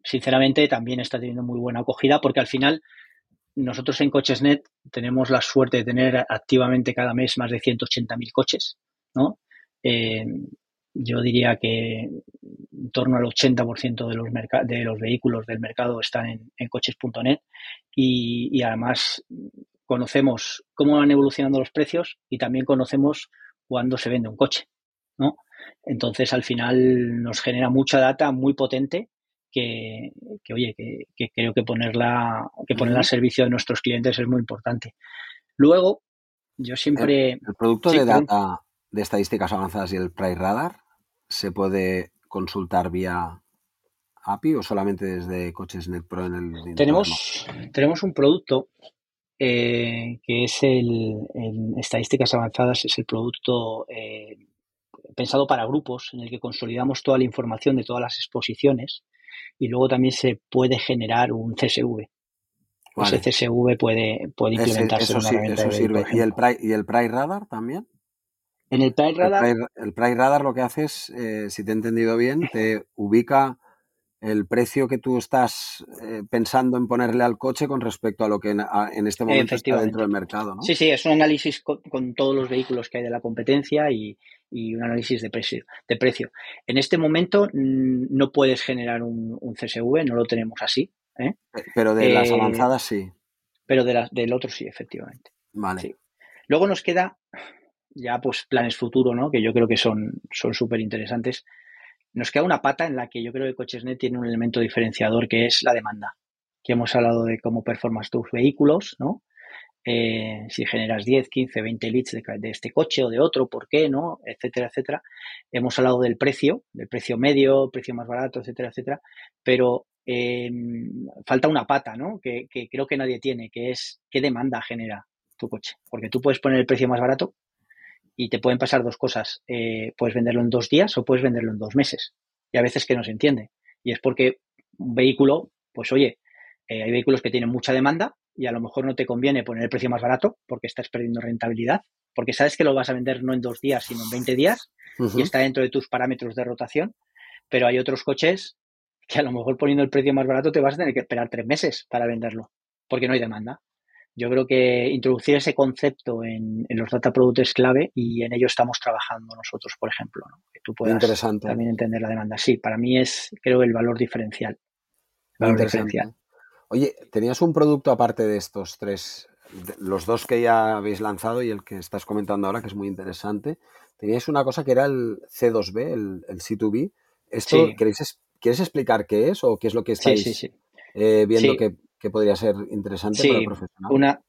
Speaker 2: sinceramente, también está teniendo muy buena acogida porque al final nosotros en Cochesnet tenemos la suerte de tener activamente cada mes más de 180.000 coches, ¿no? Eh, yo diría que en torno al 80% de los, de los vehículos del mercado están en, coches.net y, y, además conocemos cómo van evolucionando los precios y también conocemos cuándo se vende un coche, ¿no? Entonces, al final nos genera mucha data muy potente que, oye, que, creo que ponerla, que ponerla al servicio de nuestros clientes es muy importante. Luego, yo siempre...
Speaker 1: El, producto de data de estadísticas avanzadas y el Price Radar se puede consultar vía API o solamente desde Cochesnet Pro en el...
Speaker 2: Tenemos, tenemos un producto eh, que es el, estadísticas avanzadas, es el producto eh, pensado para grupos en el que consolidamos toda la información de todas las exposiciones y luego también se puede generar un CSV. Ese CSV puede, puede implementarse
Speaker 1: en una herramienta sirve. ¿Y el, price, ¿Y el Radar también?
Speaker 2: En el Price Radar.
Speaker 1: El Radar lo que hace es, eh, si te he entendido bien, te ubica el precio que tú estás eh, pensando en ponerle al coche con respecto a lo que en, este momento está dentro del mercado, ¿no?
Speaker 2: Sí, sí, es un análisis con, todos los vehículos que hay de la competencia y, un análisis de precio, de precio. En este momento mm, no puedes generar un, CSV, no lo tenemos así. ¿eh?
Speaker 1: Pero de las eh, avanzadas sí.
Speaker 2: Pero de del otro sí, efectivamente.
Speaker 1: Vale.
Speaker 2: Luego nos queda ya pues planes futuro, ¿no? Que yo creo que son súper interesantes nos queda una pata en la que yo creo que Cochesnet tiene un elemento diferenciador que es la demanda. Que hemos hablado de cómo performas tus vehículos, ¿no? Eh, si generas 10, 15, 20 leads de, este coche o de otro, ¿por qué no? Etcétera, etcétera. Hemos hablado del precio, del precio medio, precio más barato, etcétera, etcétera. Pero em, falta una pata, ¿no? Que, que creo que nadie tiene, que es qué demanda genera tu coche. Porque tú puedes poner el precio más barato, y te pueden pasar dos cosas. Eh, puedes venderlo en dos días o puedes venderlo en dos meses. Y a veces que no se entiende. Y es porque un vehículo, pues oye, eh, hay vehículos que tienen mucha demanda y a lo mejor no te conviene poner el precio más barato porque estás perdiendo rentabilidad, porque sabes que lo vas a vender no en dos días, sino en 20 días y está dentro de tus parámetros de rotación. Pero hay otros coches que a lo mejor poniendo el precio más barato te vas a tener que esperar tres meses para venderlo porque no hay demanda. Yo creo que introducir ese concepto en, los data products es clave y en ello estamos trabajando nosotros, por ejemplo, que tú puedas también entender la demanda. Sí, para mí es, creo, el valor diferencial.
Speaker 1: valor diferencial. Oye, ¿tenías un producto aparte de estos tres, los dos que ya habéis lanzado y el que estás comentando ahora, que es muy interesante? Teníais una cosa que era el C2B, el, C2B. ¿Esto ¿queréis, quieres explicar qué es o qué es lo que estáis eh, viendo que que podría ser interesante para el profesional.
Speaker 2: Una,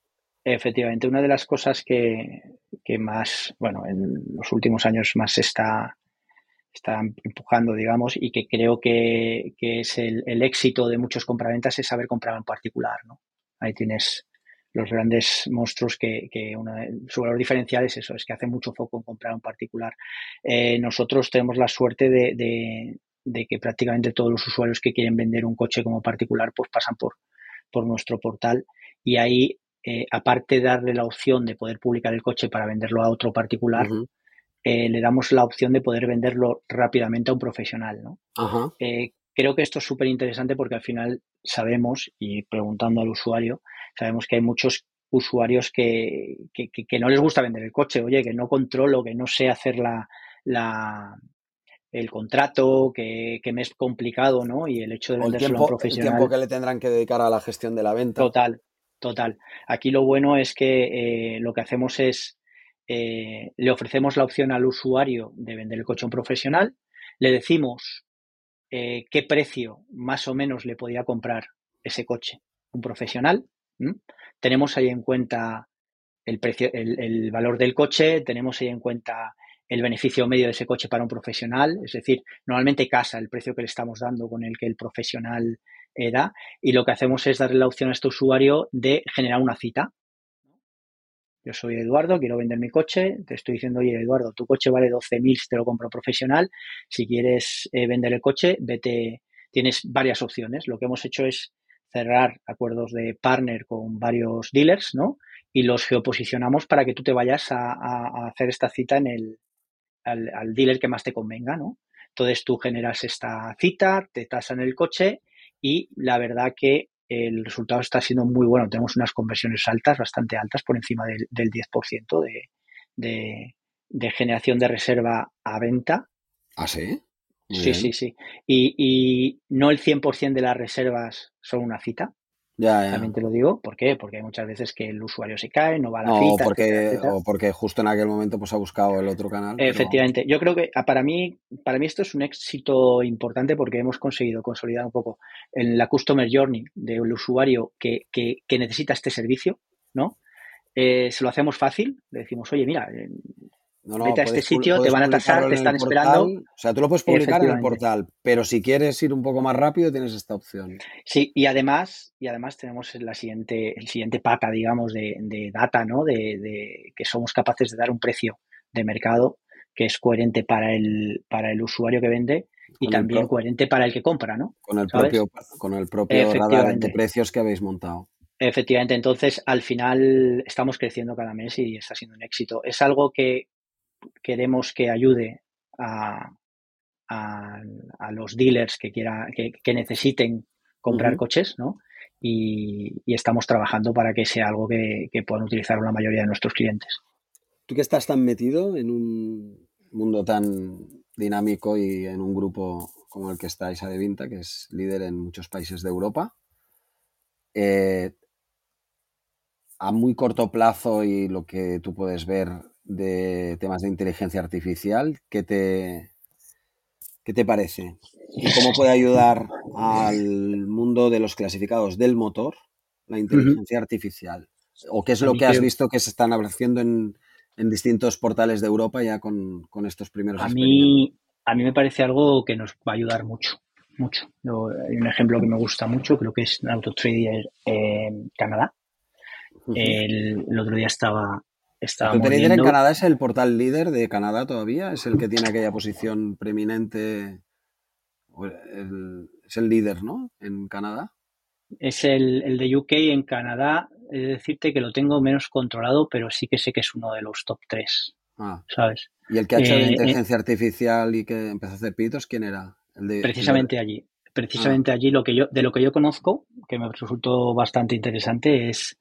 Speaker 2: efectivamente, una de las cosas que, más, bueno, en los últimos años más se está, está empujando, digamos, y que creo que, es el, éxito de muchos compraventas es saber comprar en particular, ¿no? Ahí tienes los grandes monstruos que, que su valor diferencial es eso, es que hace mucho foco en comprar en particular. Eh, nosotros tenemos la suerte de, de, que prácticamente todos los usuarios que quieren vender un coche como particular pues pasan por, por nuestro portal y ahí, eh, aparte de darle la opción de poder publicar el coche para venderlo a otro particular, eh, le damos la opción de poder venderlo rápidamente a un profesional. ¿no? Eh, creo que esto es súper interesante porque al final sabemos, y preguntando al usuario, sabemos que hay muchos usuarios que, que, no les gusta vender el coche, oye, que no controlo, que no sé hacer la, la, el contrato, que, me es complicado, ¿no? Y el hecho de venderlo a un profesional.
Speaker 1: El tiempo que le tendrán que dedicar a la gestión de la venta.
Speaker 2: Total, total. Aquí lo bueno es que eh, lo que hacemos es, eh, le ofrecemos la opción al usuario de vender el coche a un profesional, le decimos eh, qué precio más o menos le podía comprar ese coche un profesional. Tenemos ahí en cuenta el precio, el, el valor del coche, tenemos ahí en cuenta el beneficio medio de ese coche para un profesional, es decir, normalmente casa el precio que le estamos dando con el que el profesional eh, da y lo que hacemos es darle la opción a este usuario de generar una cita. Yo soy Eduardo, quiero vender mi coche, te estoy diciendo, oye Eduardo, tu coche vale 12.000 si te lo compro profesional, si quieres eh, vender el coche, vete, tienes varias opciones. Lo que hemos hecho es cerrar acuerdos de partner con varios dealers, ¿no? Y los geoposicionamos para que tú te vayas a, hacer esta cita en el, al, dealer que más te convenga, ¿no? Entonces tú generas esta cita, te tasan el coche y la verdad que el resultado está siendo muy bueno. Tenemos unas conversiones altas, bastante altas, por encima del, 10% de, de, generación de reserva a venta.
Speaker 1: ¿Ah, sí?
Speaker 2: sí, sí, sí. Y, y no el 100% de las reservas son una cita.
Speaker 1: Ya,
Speaker 2: También te lo digo, ¿por qué? Porque hay muchas veces que el usuario se cae, no va a la
Speaker 1: no,
Speaker 2: cita.
Speaker 1: Porque, O porque justo en aquel momento pues ha buscado el otro canal.
Speaker 2: Efectivamente. Yo creo que ah, para mí, para mí esto es un éxito importante porque hemos conseguido consolidar un poco en la customer journey del usuario que, que, que necesita este servicio, ¿no? Eh, se lo hacemos fácil, le decimos, oye, mira, no, Vete a este sitio, te van a tasar, te están esperando. O
Speaker 1: sea, tú lo puedes publicar en el portal, pero si quieres ir un poco más rápido, tienes esta opción.
Speaker 2: Sí, y además, y además tenemos la siguiente, el siguiente pata, digamos, de, data, ¿no? De, que somos capaces de dar un precio de mercado que es coherente para el, para el usuario que vende y también coherente para el que compra, ¿no?
Speaker 1: Con el propio, con el propio radar de precios que habéis montado.
Speaker 2: Efectivamente, entonces al final estamos creciendo cada mes y está siendo un éxito. Es algo que queremos que ayude a, a, los dealers que, quiera, que, necesiten comprar coches, ¿no? Y, estamos trabajando para que sea algo que, puedan utilizar la mayoría de nuestros clientes.
Speaker 1: Tú que estás tan metido en un mundo tan dinámico y en un grupo como el que estáis, Adevinta, que es líder en muchos países de Europa, eh, a muy corto plazo y lo que tú puedes ver de temas de inteligencia artificial. ¿Qué te, qué te parece? ¿Y cómo puede ayudar al mundo de los clasificados del motor la inteligencia artificial? ¿O qué es lo que has visto que se están haciendo en, en distintos portales de Europa ya con, estos primeros
Speaker 2: a mí A mí me parece algo que nos va a ayudar mucho. Mucho. hay un ejemplo que me gusta mucho, creo que es AutoTrader en Canadá. el, el, otro día estora
Speaker 1: ¿Autotrader en Canadá es el portal líder de Canadá todavía? ¿Es el que tiene aquella posición preeminente? es el líder, ¿no? En Canadá.
Speaker 2: Es el, de UK en Canadá. Es decirte que lo tengo menos controlado, pero sí que sé que es uno de los top 3. Ah. ¿Sabes?
Speaker 1: ¿Y el que ha hecho de eh, inteligencia artificial y que empezó a hacer pitos, quién era?
Speaker 2: precisamente allí. Precisamente ah. allí lo que yo, de lo que yo conozco, que me resultó bastante interesante, es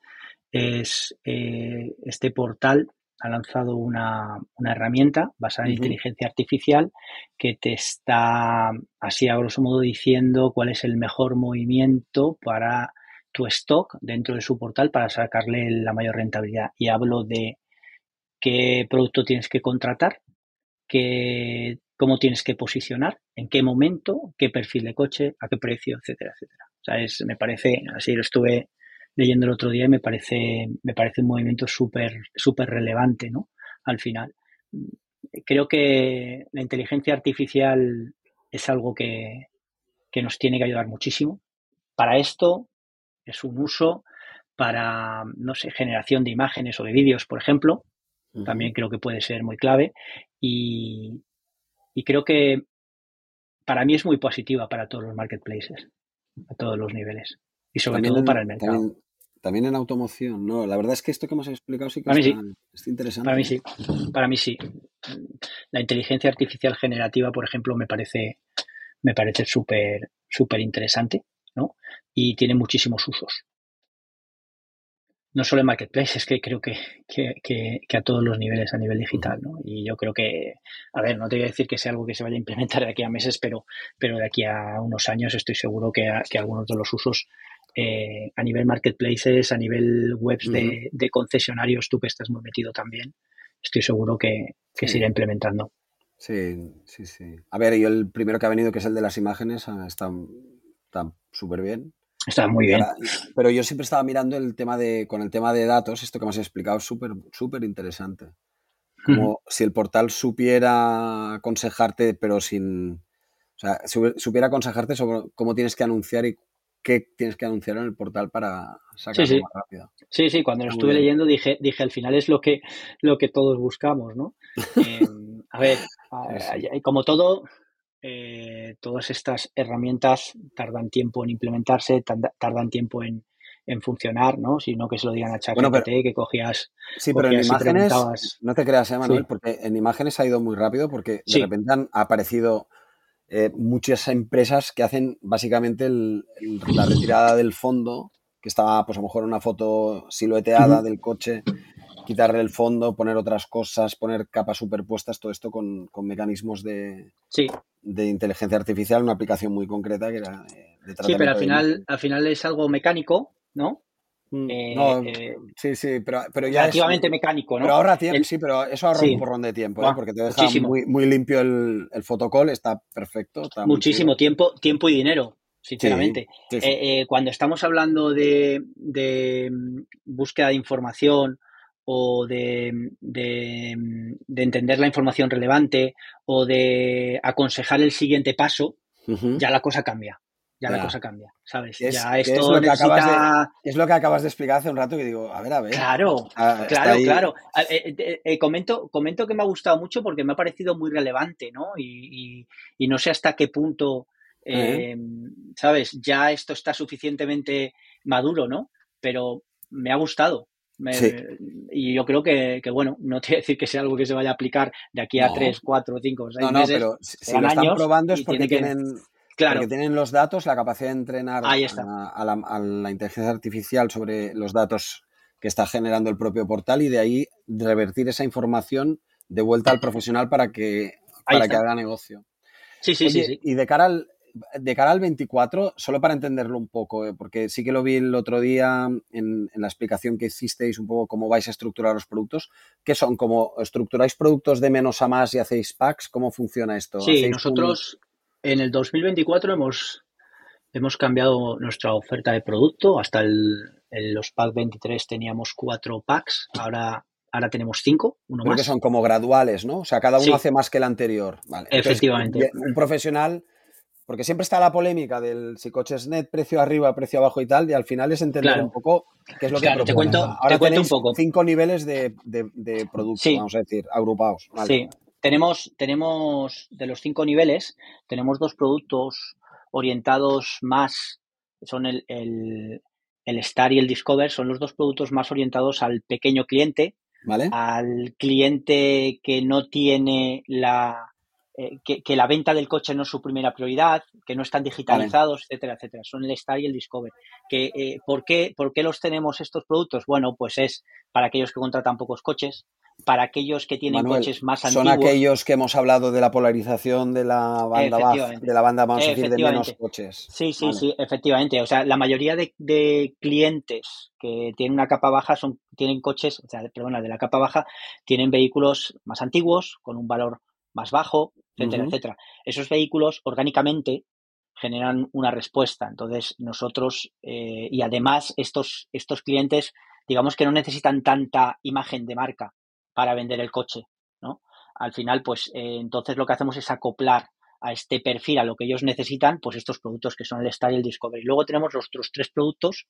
Speaker 2: es eh, este portal ha lanzado una, herramienta basada en inteligencia artificial que te está, así a grosso modo, diciendo cuál es el mejor movimiento para tu stock dentro de su portal para sacarle la mayor rentabilidad. Y hablo de qué producto tienes que contratar, qué, cómo tienes que posicionar, en qué momento, qué perfil de coche, a qué precio, etcétera, etcétera. O sea, es, me parece, así lo estuve leyendo el otro día y me parece, me parece un movimiento súper súper relevante, ¿no? Al final. Creo que la inteligencia artificial es algo que, nos tiene que ayudar muchísimo. Para esto es un uso para, no sé, generación de imágenes o de vídeos, por ejemplo. También creo que puede ser muy clave. Y, y creo que para mí es muy positiva para todos los marketplaces, a todos los niveles. Y sobre todo para el mercado.
Speaker 1: También en automoción, no. La verdad es que esto que hemos explicado sí que
Speaker 2: es interesante. Para mí sí. Para mí sí. La inteligencia artificial generativa, por ejemplo, me parece, me parece súper, súper interesante, ¿no? Y tiene muchísimos usos. No solo en Marketplace, es que creo que, que, a todos los niveles, a nivel digital, ¿no? Y yo creo que, a ver, no te voy a decir que sea algo que se vaya a implementar de aquí a meses, pero, pero de aquí a unos años estoy seguro que, que algunos de los usos eh, a nivel marketplaces, a nivel webs de, concesionarios, tú que estás muy metido también, estoy seguro que, se irá implementando.
Speaker 1: Sí, sí, sí. A ver, yo el primero que ha venido, que es el de las imágenes, ah, está súper bien.
Speaker 2: Está muy bien.
Speaker 1: pero yo siempre estaba mirando el tema de, con el tema de datos, esto que me has explicado, súper, súper interesante. como si el portal supiera aconsejarte, pero sin. O sea, supiera aconsejarte sobre cómo tienes que anunciar y qué tienes que anunciar en el portal para sacarlo
Speaker 2: sí, sí.
Speaker 1: más rápido.
Speaker 2: Sí, sí, cuando lo estuve leyendo dije, dije, al final es lo que, lo que todos buscamos, ¿no? Eh, a ver, sí, como todo, eh, todas estas herramientas tardan tiempo en implementarse, tardan tiempo en, en funcionar, ¿no? Sino que se lo digan a ChatGPT, bueno, que cogías.
Speaker 1: Sí, pero en imágenes. No te creas, ¿eh, Manuel, sí. porque en imágenes ha ido muy rápido, porque de sí. repente han aparecido eh, muchas empresas que hacen básicamente el, el, la retirada del fondo, que estaba, pues a lo mejor una foto silueteada uh -huh. del coche, quitarle el fondo, poner otras cosas, poner capas superpuestas, todo esto con, con mecanismos de,
Speaker 2: sí.
Speaker 1: de, inteligencia artificial, una aplicación muy concreta que era de, de
Speaker 2: Sí, pero al final, al final es algo mecánico, ¿no?
Speaker 1: Eh, no, eh, sí, sí, pero, pero ya
Speaker 2: relativamente
Speaker 1: es,
Speaker 2: mecánico, ¿no?
Speaker 1: Pero ahorra tiempo, el, sí, pero eso ahorra sí. un porrón de tiempo, ¿eh? porque te deja muy, muy, limpio el, el fotocall, está perfecto. Está
Speaker 2: Muchísimo tiempo, tiempo y dinero, sinceramente. Sí, sí, eh, cuando estamos hablando de, de, búsqueda de información o de, de, de, entender la información relevante o de aconsejar el siguiente paso, uh -huh. ya la cosa cambia ya, la cosa cambia, ¿sabes?
Speaker 1: Es,
Speaker 2: ya
Speaker 1: esto es lo, necesita... de, es lo, que acabas de explicar hace un rato que digo, a ver, a ver.
Speaker 2: Claro, claro, claro. Eh, eh, eh, comento, comento que me ha gustado mucho porque me ha parecido muy relevante, ¿no? Y, y, y no sé hasta qué punto, uh -huh. ¿sabes? Ya esto está suficientemente maduro, ¿no? Pero me ha gustado. Me, sí. Y yo creo que, que, bueno, no te voy a decir que sea algo que se vaya a aplicar de aquí a no. 3, 4, 5, 6
Speaker 1: no, no,
Speaker 2: meses.
Speaker 1: pero si lo están probando es porque
Speaker 2: tiene
Speaker 1: tienen...
Speaker 2: Claro.
Speaker 1: Porque tienen los datos, la capacidad de entrenar
Speaker 2: a,
Speaker 1: a, la, a, la, inteligencia artificial sobre los datos que está generando el propio portal y de ahí revertir esa información de vuelta al profesional para que, para que haga negocio.
Speaker 2: Sí, sí, Oye, sí, sí,
Speaker 1: Y de cara al, de cara al 24, solo para entenderlo un poco, ¿eh? porque sí que lo vi el otro día en, en, la explicación que hicisteis un poco cómo vais a estructurar los productos, que son como estructuráis productos de menos a más y hacéis packs, ¿cómo funciona esto?
Speaker 2: Sí, nosotros en el 2024 hemos, hemos cambiado nuestra oferta de producto. Hasta el, en los pack 23 teníamos cuatro packs, ahora, ahora tenemos cinco, uno
Speaker 1: Creo
Speaker 2: más.
Speaker 1: que son como graduales, ¿no? O sea, cada uno sí. hace más que el anterior. Vale.
Speaker 2: Efectivamente.
Speaker 1: Entonces, un profesional, porque siempre está la polémica del si coches net, precio arriba, precio abajo y tal, y al final es entender
Speaker 2: claro.
Speaker 1: un poco qué es lo
Speaker 2: claro,
Speaker 1: que
Speaker 2: te cuento,
Speaker 1: Ahora
Speaker 2: te cuento
Speaker 1: un
Speaker 2: poco.
Speaker 1: cinco niveles de, de, de productos,
Speaker 2: sí.
Speaker 1: vamos a decir, agrupados. Vale.
Speaker 2: Sí, tenemos, tenemos de los cinco niveles, tenemos dos productos orientados más, son el, el, el, Star y el Discover, son los dos productos más orientados al pequeño cliente,
Speaker 1: ¿Vale?
Speaker 2: al cliente que no tiene la, eh, que, que, la venta del coche no es su primera prioridad, que no están digitalizados, vale. etcétera, etcétera. Son el Star y el Discover. Que, eh, ¿por, qué, ¿Por qué los tenemos estos productos? Bueno, pues es para aquellos que contratan pocos coches, para aquellos que tienen
Speaker 1: Manuel,
Speaker 2: coches más antiguos.
Speaker 1: Son aquellos que hemos hablado de la polarización de la banda baja, de la banda, vamos a decir, de menos coches.
Speaker 2: Sí, sí, vale. sí, efectivamente. O sea, la mayoría de, de, clientes que tienen una capa baja son, tienen coches, o sea, perdona, de la capa baja, tienen vehículos más antiguos, con un valor más bajo, etcétera, uh -huh. etcétera. Esos vehículos orgánicamente generan una respuesta. Entonces, nosotros, eh, y además, estos, estos clientes, digamos que no necesitan tanta imagen de marca para vender el coche, ¿no? Al final, pues eh, entonces lo que hacemos es acoplar a este perfil, a lo que ellos necesitan, pues estos productos que son el Star y el Discovery. Luego tenemos los otros tres productos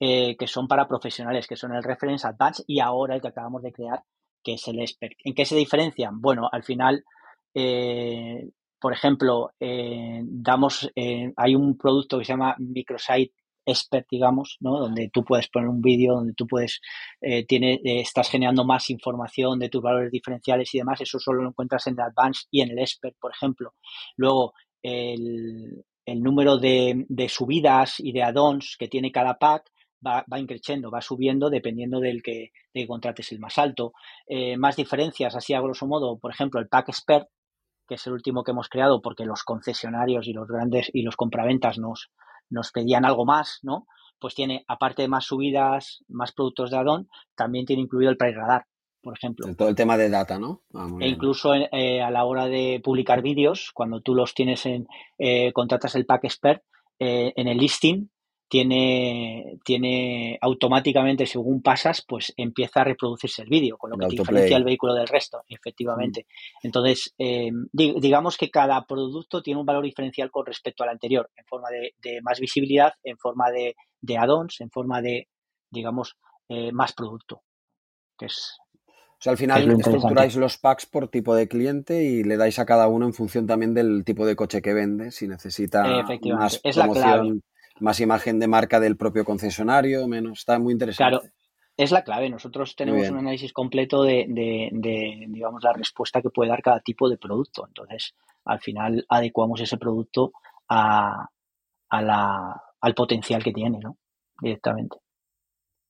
Speaker 2: eh, que son para profesionales, que son el Reference Advance y ahora el que acabamos de crear, que es el Expert. ¿En qué se diferencian? Bueno, al final, eh, por ejemplo, eh, damos, eh, hay un producto que se llama Microsite expert, digamos, ¿no? Donde tú puedes poner un vídeo, donde tú puedes, eh, tiene, estás generando más información de tus valores diferenciales y demás. Eso solo lo encuentras en el Advanced y en el Expert, por ejemplo. Luego, el, el número de, de, subidas y de add-ons que tiene cada pack va, va increciendo, va subiendo dependiendo del que, de contrates el más alto. Más diferencias, así a grosso modo, por ejemplo, el pack Expert, que es el último que hemos creado porque los concesionarios y los grandes y los compraventas nos, nos pedían algo más, ¿no? Pues tiene, aparte de más subidas, más productos de add-on, también tiene incluido el price radar, por ejemplo.
Speaker 1: Todo el tema de data, ¿no?
Speaker 2: Ah, e incluso eh, a la hora de publicar vídeos, cuando tú los tienes en, eh, contratas el pack expert, eh, en el listing, tiene, tiene automáticamente, según pasas, pues empieza a reproducirse el vídeo, con lo que te diferencia el vehículo del resto, efectivamente. Entonces, eh, digamos que cada producto tiene un valor diferencial con respecto al anterior, en forma de, más visibilidad, en forma de, de add-ons, en forma de, digamos, eh, más producto. Que es,
Speaker 1: o sea, al final estructuráis los packs por tipo de cliente y le dais a cada uno en función también del tipo de coche que vende, si necesita más promoción, más imagen de marca del propio concesionario, menos. Está muy interesante.
Speaker 2: Claro, es la clave. Nosotros tenemos un análisis completo de, digamos, la respuesta que puede dar cada tipo de producto. Entonces, al final adecuamos ese producto a, la, al potencial que tiene, ¿no? Directamente.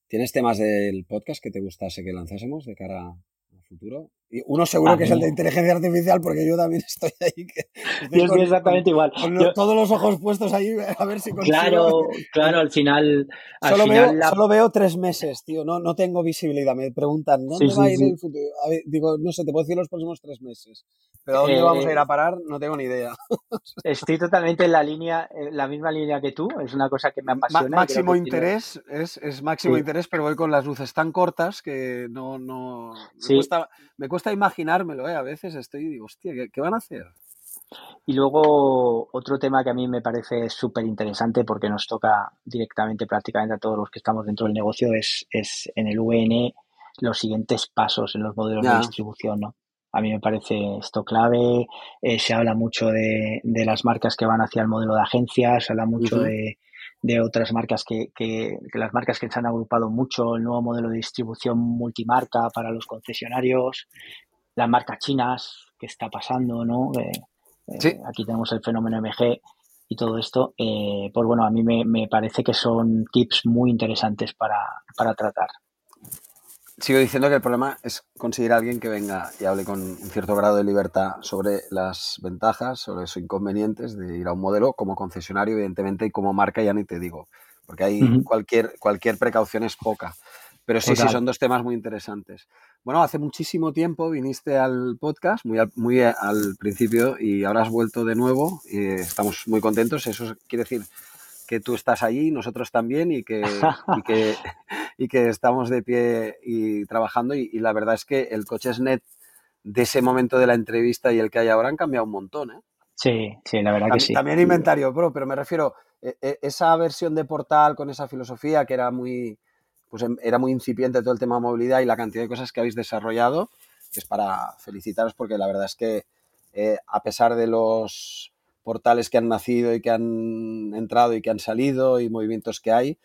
Speaker 1: ¿Tienes temas del podcast que te gustase que lanzásemos de cara al futuro? Uno seguro que es el de inteligencia artificial, porque yo también estoy ahí.
Speaker 2: yo estoy exactamente igual.
Speaker 1: Con todos los ojos puestos ahí a ver si consigo.
Speaker 2: Claro, claro, al final.
Speaker 1: solo, veo, solo, veo, tres meses, tío. No, no tengo visibilidad. Me preguntan, ¿dónde va a ir el futuro? digo, no sé, te puedo decir los próximos tres meses. Pero ¿a dónde vamos a ir a eh, parar? No tengo ni idea.
Speaker 2: estoy totalmente en la línea, la misma línea que tú. Es una cosa que me apasiona.
Speaker 1: máximo interés, es, es, máximo interés, pero voy con las luces tan cortas que no. no me, cuesta, me cuesta cuesta imaginármelo, ¿eh? A veces estoy y digo, hostia, ¿qué, van a hacer?
Speaker 2: Y luego otro tema que a mí me parece súper interesante porque nos toca directamente prácticamente a todos los que estamos dentro del negocio es, es en el UN los siguientes pasos en los modelos de distribución, ¿no? A mí me parece esto clave, eh, se habla mucho de, las marcas que van hacia el modelo de agencias, se habla mucho de, de, otras marcas que, que, que, las marcas que se han agrupado mucho, el nuevo modelo de distribución multimarca para los concesionarios, las marcas chinas, que está pasando, ¿no? Eh, eh, aquí tenemos el fenómeno MG y todo esto, eh, pues bueno, a mí me, me, parece que son tips muy interesantes para, para tratar
Speaker 1: sigo diciendo que el problema es conseguir a alguien que venga y hable con un cierto grado de libertad sobre las ventajas, sobre los inconvenientes de ir a un modelo como concesionario, evidentemente, y como marca ya ni te digo, porque ahí cualquier, cualquier precaución es poca. Pero sí, sí, son dos temas muy interesantes. Bueno, hace muchísimo tiempo viniste al podcast, muy al, muy al principio, y ahora has vuelto de nuevo y estamos muy contentos. Eso quiere decir que tú estás allí, nosotros también, y que, y que, y que estamos de pie y trabajando. Y, la verdad es que el net de ese momento de la entrevista y el que hay ahora han cambiado un montón. ¿eh?
Speaker 2: Sí, sí, la verdad que sí.
Speaker 1: También Inventario Pro, pero me refiero, e, e, esa versión de portal con esa filosofía que era muy, pues em, era muy incipiente todo el tema de movilidad y la cantidad de cosas que habéis desarrollado, que es para felicitaros porque la verdad es que eh, a pesar de los portales que han nacido y que han entrado y que han salido y movimientos que hay,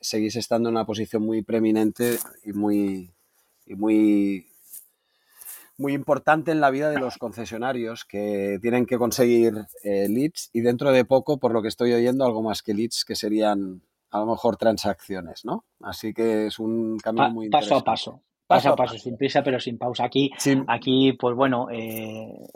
Speaker 1: seguís estando en una posición muy preeminente y muy, y muy, muy importante en la vida de los concesionarios que tienen que conseguir eh, leads y dentro de poco, por lo que estoy oyendo, algo más que leads que serían a lo mejor transacciones, ¿no? Así que es un camino muy
Speaker 2: interesante. Paso a paso. Paso a paso, sin prisa pero sin pausa. Aquí, aquí pues bueno, eh,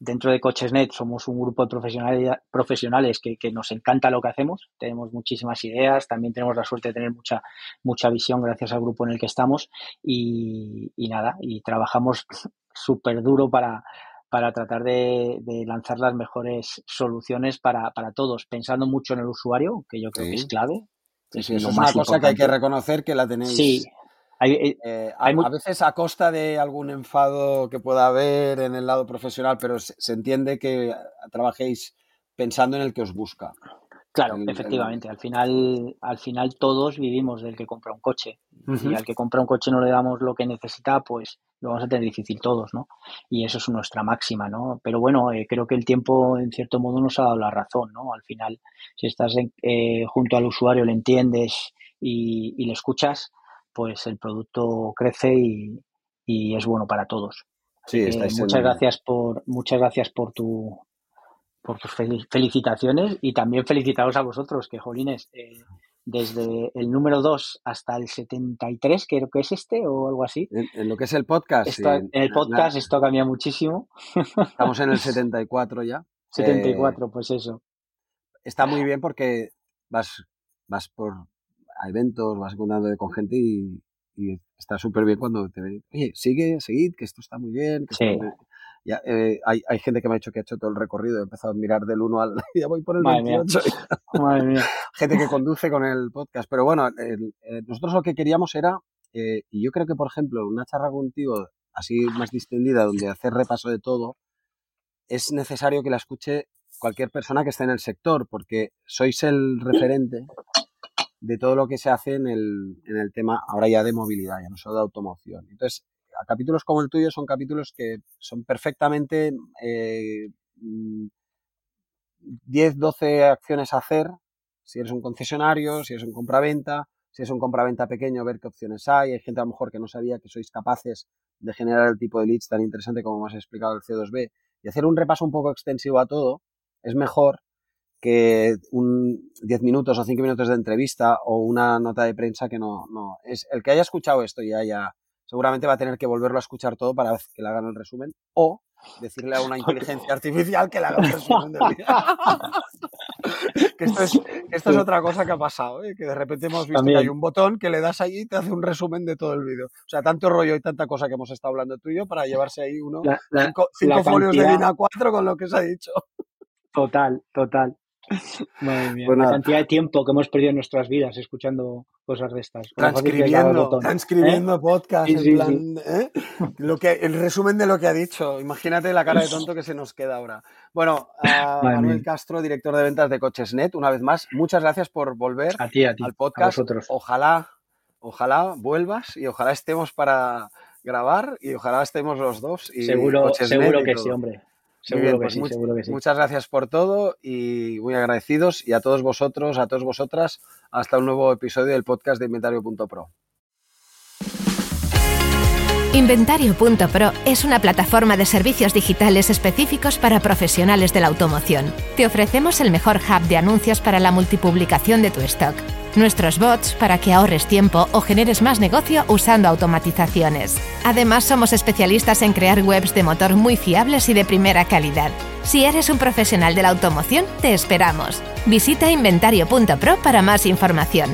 Speaker 2: dentro de CochesNet somos un grupo de profesionales, profesionales que, nos encanta lo que hacemos, tenemos muchísimas ideas, también tenemos la suerte de tener mucha, mucha visión gracias al grupo en el que estamos y, nada, y trabajamos súper duro para, para tratar de, lanzar las mejores soluciones para, todos, pensando mucho en el usuario, que yo creo que es clave.
Speaker 1: es, una cosa que hay que reconocer que la tenéis.
Speaker 2: Sí,
Speaker 1: eh, eh, a, veces a costa de algún enfado que pueda haber en el lado profesional, pero se, entiende que trabajéis pensando en el que os busca.
Speaker 2: Claro, efectivamente. Al final, al final todos vivimos del que compra un coche. Y al que compra un coche no le damos lo que necesita, pues lo vamos a tener difícil todos, ¿no? Y eso es nuestra máxima, ¿no? Pero bueno, eh, creo que el tiempo, en cierto modo, nos ha dado la razón, ¿no? Al final, si estás junto al usuario, le entiendes y, y le escuchas, pues el producto crece y, es bueno para todos.
Speaker 1: Sí,
Speaker 2: muchas gracias por muchas gracias por tu por tus felicitaciones y también felicitaros a vosotros que jolines eh, desde el número 2 hasta el 73 creo que es este o algo así.
Speaker 1: En, lo que es el podcast
Speaker 2: en, el podcast esto cambia muchísimo.
Speaker 1: Estamos en el 74 ya
Speaker 2: 74 eh, pues eso.
Speaker 1: está muy bien porque vas vas por a eventos, vas contando con gente y, está súper bien cuando te ven, oye, sigue, seguid, que esto está muy bien. Ya, eh, hay, hay, gente que me ha dicho que ha hecho todo el recorrido, he empezado a mirar del 1 al... ya voy por el
Speaker 2: Madre
Speaker 1: 28.
Speaker 2: Madre mía.
Speaker 1: gente que conduce con el podcast. Pero bueno, eh, nosotros lo que queríamos era, eh, y yo creo que, por ejemplo, una charla contigo así más distendida, donde hacer repaso de todo, es necesario que la escuche cualquier persona que esté en el sector, porque sois el referente de todo lo que se hace en el, en el tema ahora ya de movilidad, ya no solo de automoción. Entonces, capítulos como el tuyo son capítulos que son perfectamente eh, 10, 12 acciones a hacer, si eres un concesionario, si eres un compraventa, si es un compraventa pequeño, ver qué opciones hay. Hay gente a lo mejor que no sabía que sois capaces de generar el tipo de leads tan interesante como hemos explicado el C2B. Y hacer un repaso un poco extensivo a todo es mejor que un 10 minutos o 5 minutos de entrevista o una nota de prensa que no, no. Es el que haya escuchado esto y haya seguramente va a tener que volverlo a escuchar todo para que le hagan el resumen o decirle a una inteligencia artificial que le haga el resumen del vídeo. que esto es, esto es otra cosa que ha pasado, ¿eh? que de repente hemos visto También. que hay un botón que le das allí y te hace un resumen de todo el vídeo. O sea, tanto rollo y tanta cosa que hemos estado hablando tú y yo para llevarse ahí uno, la, la, cinco, cinco folios cantidad... de DIN A4 con lo que se ha dicho.
Speaker 2: Total, total. Madre mía, pues la cantidad de tiempo que hemos perdido en nuestras vidas escuchando cosas de estas.
Speaker 1: Transcribiendo, transcribiendo ¿eh? podcast, sí, en sí, plan, sí. ¿eh? lo que, el resumen de lo que ha dicho. Imagínate la cara de tonto que se nos queda ahora. Bueno, a Manuel Castro, director de ventas de Cochesnet, una vez más, muchas gracias por volver
Speaker 2: a ti, a ti,
Speaker 1: al podcast. Ojalá, ojalá vuelvas y ojalá estemos para grabar y ojalá estemos los dos. Y
Speaker 2: seguro, seguro que sí, hombre. Seguro, bien, pues que sí,
Speaker 1: much
Speaker 2: seguro que sí.
Speaker 1: Muchas gracias por todo y muy agradecidos. Y a todos vosotros, a todos vosotras, hasta un nuevo episodio del podcast de Inventario.pro.
Speaker 3: Inventario.pro es una plataforma de servicios digitales específicos para profesionales de la automoción. Te ofrecemos el mejor hub de anuncios para la multipublicación de tu stock. Nuestros bots para que ahorres tiempo o generes más negocio usando automatizaciones. Además, somos especialistas en crear webs de motor muy fiables y de primera calidad. Si eres un profesional de la automoción, te esperamos. Visita inventario.pro para más información.